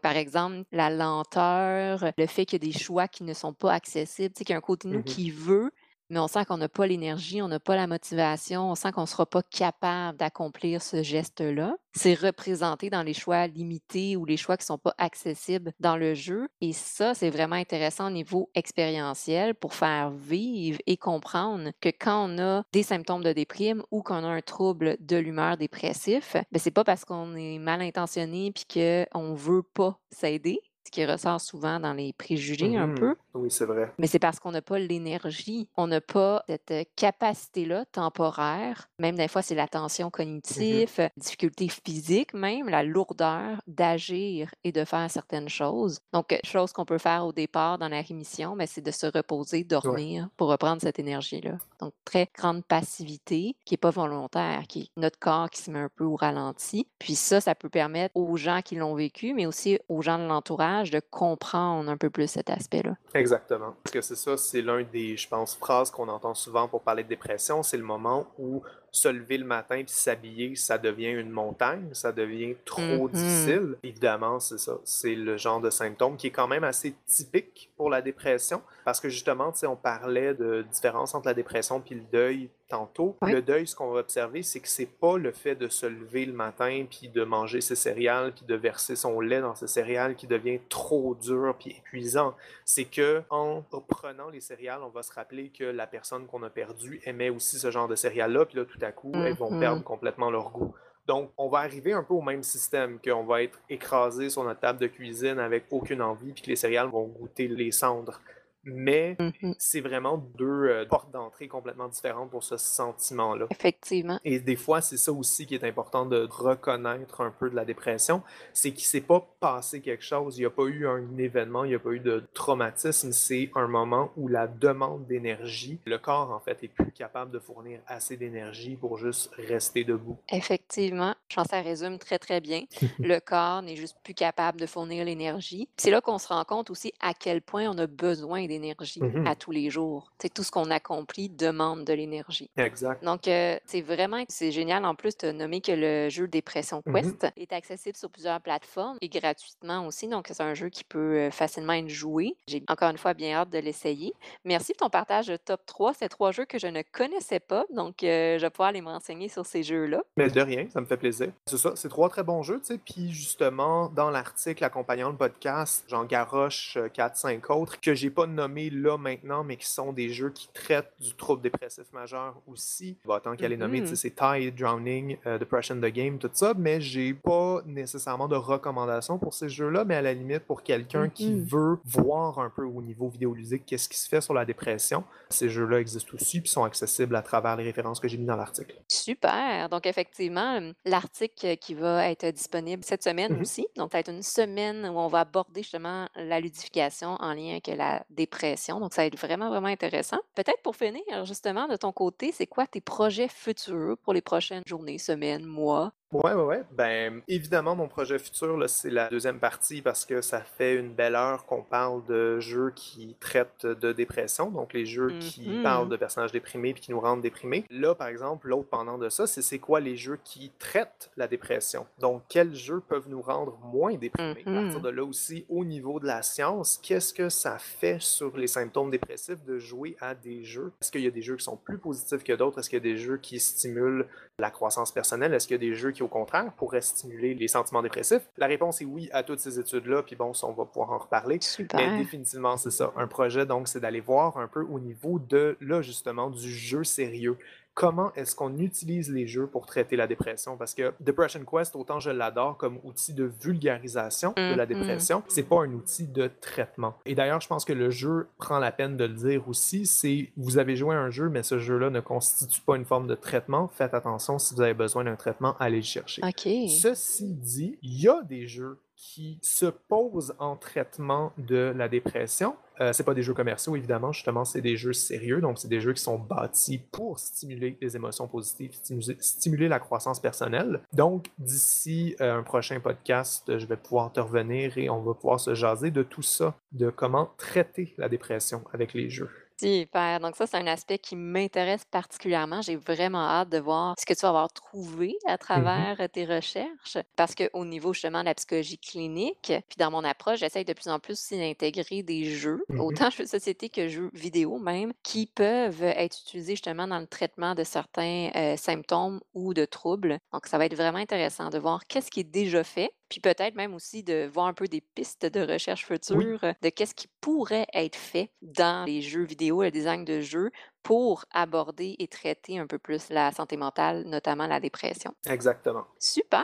[SPEAKER 1] Par exemple, la lenteur, le fait qu'il y a des choix qui ne sont pas accessibles, tu sais, qu'il y a un côté de nous
[SPEAKER 2] Mhm.
[SPEAKER 1] qui veut, mais on sent qu'on n'a pas l'énergie, on n'a pas la motivation, on sent qu'on ne sera pas capable d'accomplir ce geste-là. C'est représenté dans les choix limités ou les choix qui ne sont pas accessibles dans le jeu. Et ça, c'est vraiment intéressant au niveau expérientiel pour faire vivre et comprendre que quand on a des symptômes de déprime ou qu'on a un trouble de l'humeur dépressif, ben c'est pas parce qu'on est mal intentionné puis qu'on veut pas s'aider, ce qui ressort souvent dans les préjugés un
[SPEAKER 2] Mhm.
[SPEAKER 1] peu.
[SPEAKER 2] Oui, c'est vrai.
[SPEAKER 1] Mais c'est parce qu'on n'a pas l'énergie, on n'a pas cette euh, capacité-là temporaire, même des fois c'est la tension cognitive, euh, difficulté physique même, la lourdeur d'agir et de faire certaines choses. Donc, euh, chose qu'on peut faire au départ dans la rémission, mais c'est de se reposer, dormir pour reprendre cette énergie-là. Donc, très grande passivité qui n'est pas volontaire, qui est notre corps qui se met un peu au ralenti. Puis ça, ça peut permettre aux gens qui l'ont vécu, mais aussi aux gens de l'entourage de comprendre un peu plus cet aspect-là.
[SPEAKER 2] Exactement. Parce que c'est ça, c'est l'un des, je pense, phrases qu'on entend souvent pour parler de dépression. C'est le moment où se lever le matin puis s'habiller, ça devient une montagne, ça devient trop
[SPEAKER 1] Mhm.
[SPEAKER 2] difficile. Évidemment, c'est ça. C'est le genre de symptôme qui est quand même assez typique pour la dépression. Parce que justement, tu sais, on parlait de différence entre la dépression puis le deuil tantôt.
[SPEAKER 1] Oui.
[SPEAKER 2] Le deuil, ce qu'on va observer, c'est que c'est pas le fait de se lever le matin puis de manger ses céréales puis de verser son lait dans ses céréales qui devient trop dur puis épuisant c'est que en prenant les céréales, on va se rappeler que la personne qu'on a perdue aimait aussi ce genre de céréales-là, puis là, tout à coup, elles vont perdre complètement leur goût. Donc, on va arriver un peu au même système, qu'on va être écrasé sur notre table de cuisine avec aucune envie, puis que les céréales vont goûter les cendres. Mais
[SPEAKER 1] Mhm.
[SPEAKER 2] c'est vraiment deux euh, portes d'entrée complètement différentes pour ce sentiment-là.
[SPEAKER 1] Effectivement.
[SPEAKER 2] Et des fois, c'est ça aussi qui est important de reconnaître un peu de la dépression, c'est qu'il s'est pas passé quelque chose, il n'y a pas eu un événement, il n'y a pas eu de traumatisme, c'est un moment où la demande d'énergie, le corps en fait est plus capable de fournir assez d'énergie pour juste rester debout.
[SPEAKER 1] Effectivement, je pense que ça résume très très bien. Le corps n'est juste plus capable de fournir l'énergie. C'est là qu'on se rend compte aussi à quel point on a besoin d'énergie
[SPEAKER 2] Mhm.
[SPEAKER 1] à tous les jours. Tu sais, tout ce qu'on accomplit demande de l'énergie.
[SPEAKER 2] Exact.
[SPEAKER 1] Donc, euh, c'est vraiment c'est génial. En plus, tu as nommé que le jeu Dépression
[SPEAKER 2] Mhm.
[SPEAKER 1] Quest est accessible sur plusieurs plateformes et gratuitement aussi. Donc, c'est un jeu qui peut euh, facilement être joué. J'ai encore une fois bien hâte de l'essayer. Merci pour ton partage de top 3. C'est trois jeux que je ne connaissais pas. Donc, euh, je vais pouvoir aller me renseigner sur ces jeux-là.
[SPEAKER 2] Mais de rien, ça me fait plaisir. C'est ça, c'est trois très bons jeux, sais. Puis justement, dans l'article accompagnant le podcast, j'en garoche 4-5 autres que j'ai pas nommés là maintenant, mais qui sont des jeux qui traitent du trouble dépressif majeur aussi. Bah, tant qu'elle est nommée, tu sais,
[SPEAKER 1] Mhm.
[SPEAKER 2] c'est Tide, Drowning, euh, Depression the Game, tout ça, mais j'ai pas nécessairement de recommandations pour ces jeux-là, mais à la limite, pour quelqu'un qui
[SPEAKER 1] Mhm.
[SPEAKER 2] veut voir un peu au niveau vidéoludique qu'est-ce qui se fait sur la dépression, ces jeux-là existent aussi puis sont accessibles à travers les références que j'ai mis dans l'article.
[SPEAKER 1] Super. Donc, effectivement, l'article qui va être disponible cette semaine
[SPEAKER 2] Mhm.
[SPEAKER 1] aussi. Donc, ça va être une semaine où on va aborder justement la ludification en lien avec la dépression. Donc, ça va être vraiment, vraiment intéressant. Peut-être pour finir, justement, de ton côté, c'est quoi tes projets futurs pour les prochaines journées, semaines, mois?
[SPEAKER 2] Ouais, ouais, ouais. Ben, évidemment, mon projet futur, là, c'est la deuxième partie parce que ça fait une belle heure qu'on parle de jeux qui traitent de dépression, donc les jeux qui
[SPEAKER 1] Mhm.
[SPEAKER 2] parlent de personnages déprimés puis qui nous rendent déprimés. Là, par exemple, l'autre pendant de ça, c'est c'est quoi les jeux qui traitent la dépression? Donc, quels jeux peuvent nous rendre moins déprimés? À partir
[SPEAKER 1] Mhm.
[SPEAKER 2] de là aussi, au niveau de la science, qu'est-ce que ça fait sur les symptômes dépressifs de jouer à des jeux? Est-ce qu'il y a des jeux qui sont plus positifs que d'autres? Est-ce qu'il y a des jeux qui stimulent la croissance personnelle? Est-ce qu'il y a des jeux qui, au contraire, pourraient stimuler les sentiments dépressifs? La réponse est oui à toutes ces études-là, puis bon, ça, on va pouvoir en reparler. Mais
[SPEAKER 1] Super.
[SPEAKER 2] définitivement, c'est ça. Un projet, donc, c'est d'aller voir un peu au niveau de, là, justement, du jeu sérieux. Comment est-ce qu'on utilise les jeux pour traiter la dépression? Parce que Depression Quest, autant je l'adore comme outil de vulgarisation de la
[SPEAKER 1] Mhm.
[SPEAKER 2] dépression, c'est pas un outil de traitement. Et d'ailleurs, je pense que le jeu prend la peine de le dire aussi, c'est vous avez joué à un jeu, mais ce jeu-là ne constitue pas une forme de traitement. Faites attention, si vous avez besoin d'un traitement, allez le chercher. Ceci dit, il y a des jeux qui se posent en traitement de la dépression. Euh, c'est pas des jeux commerciaux, évidemment, justement, c'est des jeux sérieux, donc c'est des jeux qui sont bâtis pour stimuler les émotions positives, stimuler, la croissance personnelle. Donc, d'ici euh, un prochain podcast, je vais pouvoir te revenir et on va pouvoir se jaser de tout ça, de comment traiter la dépression avec les jeux.
[SPEAKER 1] Super. Donc ça, c'est un aspect qui m'intéresse particulièrement. J'ai vraiment hâte de voir ce que tu vas avoir trouvé à
[SPEAKER 2] Mhm.
[SPEAKER 1] travers tes recherches. Parce qu'au niveau justement de la psychologie clinique, puis dans mon approche, j'essaye de plus en plus aussi d'intégrer des jeux,
[SPEAKER 2] Mhm.
[SPEAKER 1] autant jeux de société que jeux vidéo même, qui peuvent être utilisés justement dans le traitement de certains euh, symptômes ou de troubles. Donc ça va être vraiment intéressant de voir qu'est-ce qui est déjà fait, puis peut-être même aussi de voir un peu des pistes de recherche
[SPEAKER 2] Oui.
[SPEAKER 1] euh, de qu'est-ce qui pourrait être fait dans les jeux vidéo, le design de jeux, pour aborder et traiter un peu plus la santé mentale, notamment la dépression.
[SPEAKER 2] Exactement.
[SPEAKER 1] Super!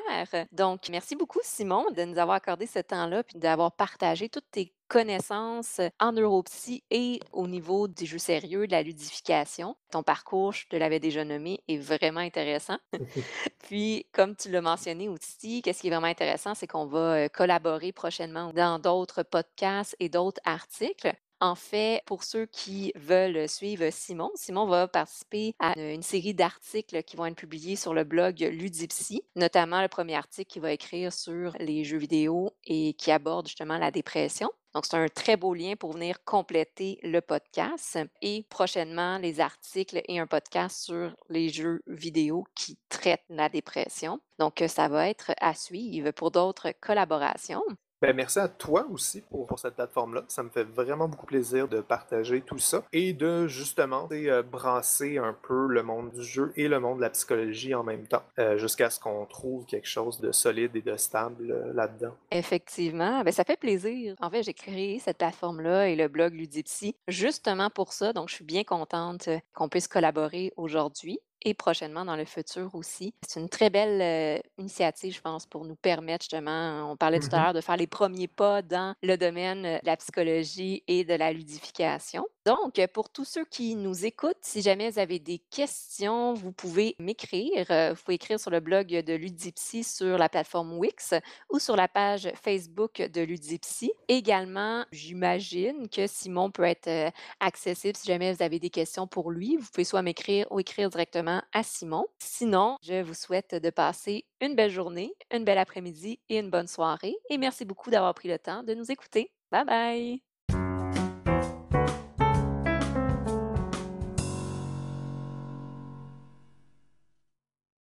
[SPEAKER 1] Donc, merci beaucoup, Simon, de nous avoir accordé ce temps-là, puis d'avoir partagé toutes tes connaissances en neuropsy et au niveau des jeux sérieux, de la ludification. Ton parcours, je te l'avais déjà nommé, est vraiment intéressant. Puis, comme tu l'as mentionné aussi, qu'est-ce qui est vraiment intéressant, c'est qu'on va euh, collaborer prochainement dans d'autres podcasts et d'autres articles. En fait, pour ceux qui veulent suivre Simon, Simon va participer à une, série d'articles qui vont être publiés sur le blog Ludipsy, notamment le premier article qu'il va écrire sur les jeux vidéo et qui aborde justement la dépression. Donc, c'est un très beau lien pour venir compléter le podcast et prochainement les articles et un podcast sur les jeux vidéo qui traitent la dépression. Donc, ça va être à suivre pour d'autres collaborations.
[SPEAKER 2] Ben, merci à toi aussi pour, cette plateforme-là. Ça me fait vraiment beaucoup plaisir de partager tout ça et de justement euh, brasser un peu le monde du jeu et le monde de la psychologie en même temps, euh, jusqu'à ce qu'on trouve quelque chose de solide et de stable euh, là-dedans.
[SPEAKER 1] Effectivement, ben, ça fait plaisir. En fait, j'ai créé cette plateforme-là et le blog Ludipsy justement pour ça. Donc, je suis bien contente qu'on puisse collaborer aujourd'hui et prochainement dans le futur aussi. C'est une très belle euh, initiative, je pense, pour nous permettre justement, on parlait tout à
[SPEAKER 2] Mhm.
[SPEAKER 1] l'heure, de faire les premiers pas dans le domaine euh, de la psychologie et de la ludification. Donc, euh, pour tous ceux qui nous écoutent, si jamais vous avez des questions, vous pouvez m'écrire. Euh, Vous pouvez écrire sur le blog de Ludipsy sur la plateforme Wix ou sur la page Facebook de Ludipsy. Également, j'imagine que Simon peut être euh, accessible si jamais vous avez des questions pour lui. Vous pouvez soit m'écrire ou écrire directement à Simon. Sinon, je vous souhaite de passer une belle journée, une belle après-midi et une bonne soirée. Et merci beaucoup d'avoir pris le temps de nous écouter. Bye bye!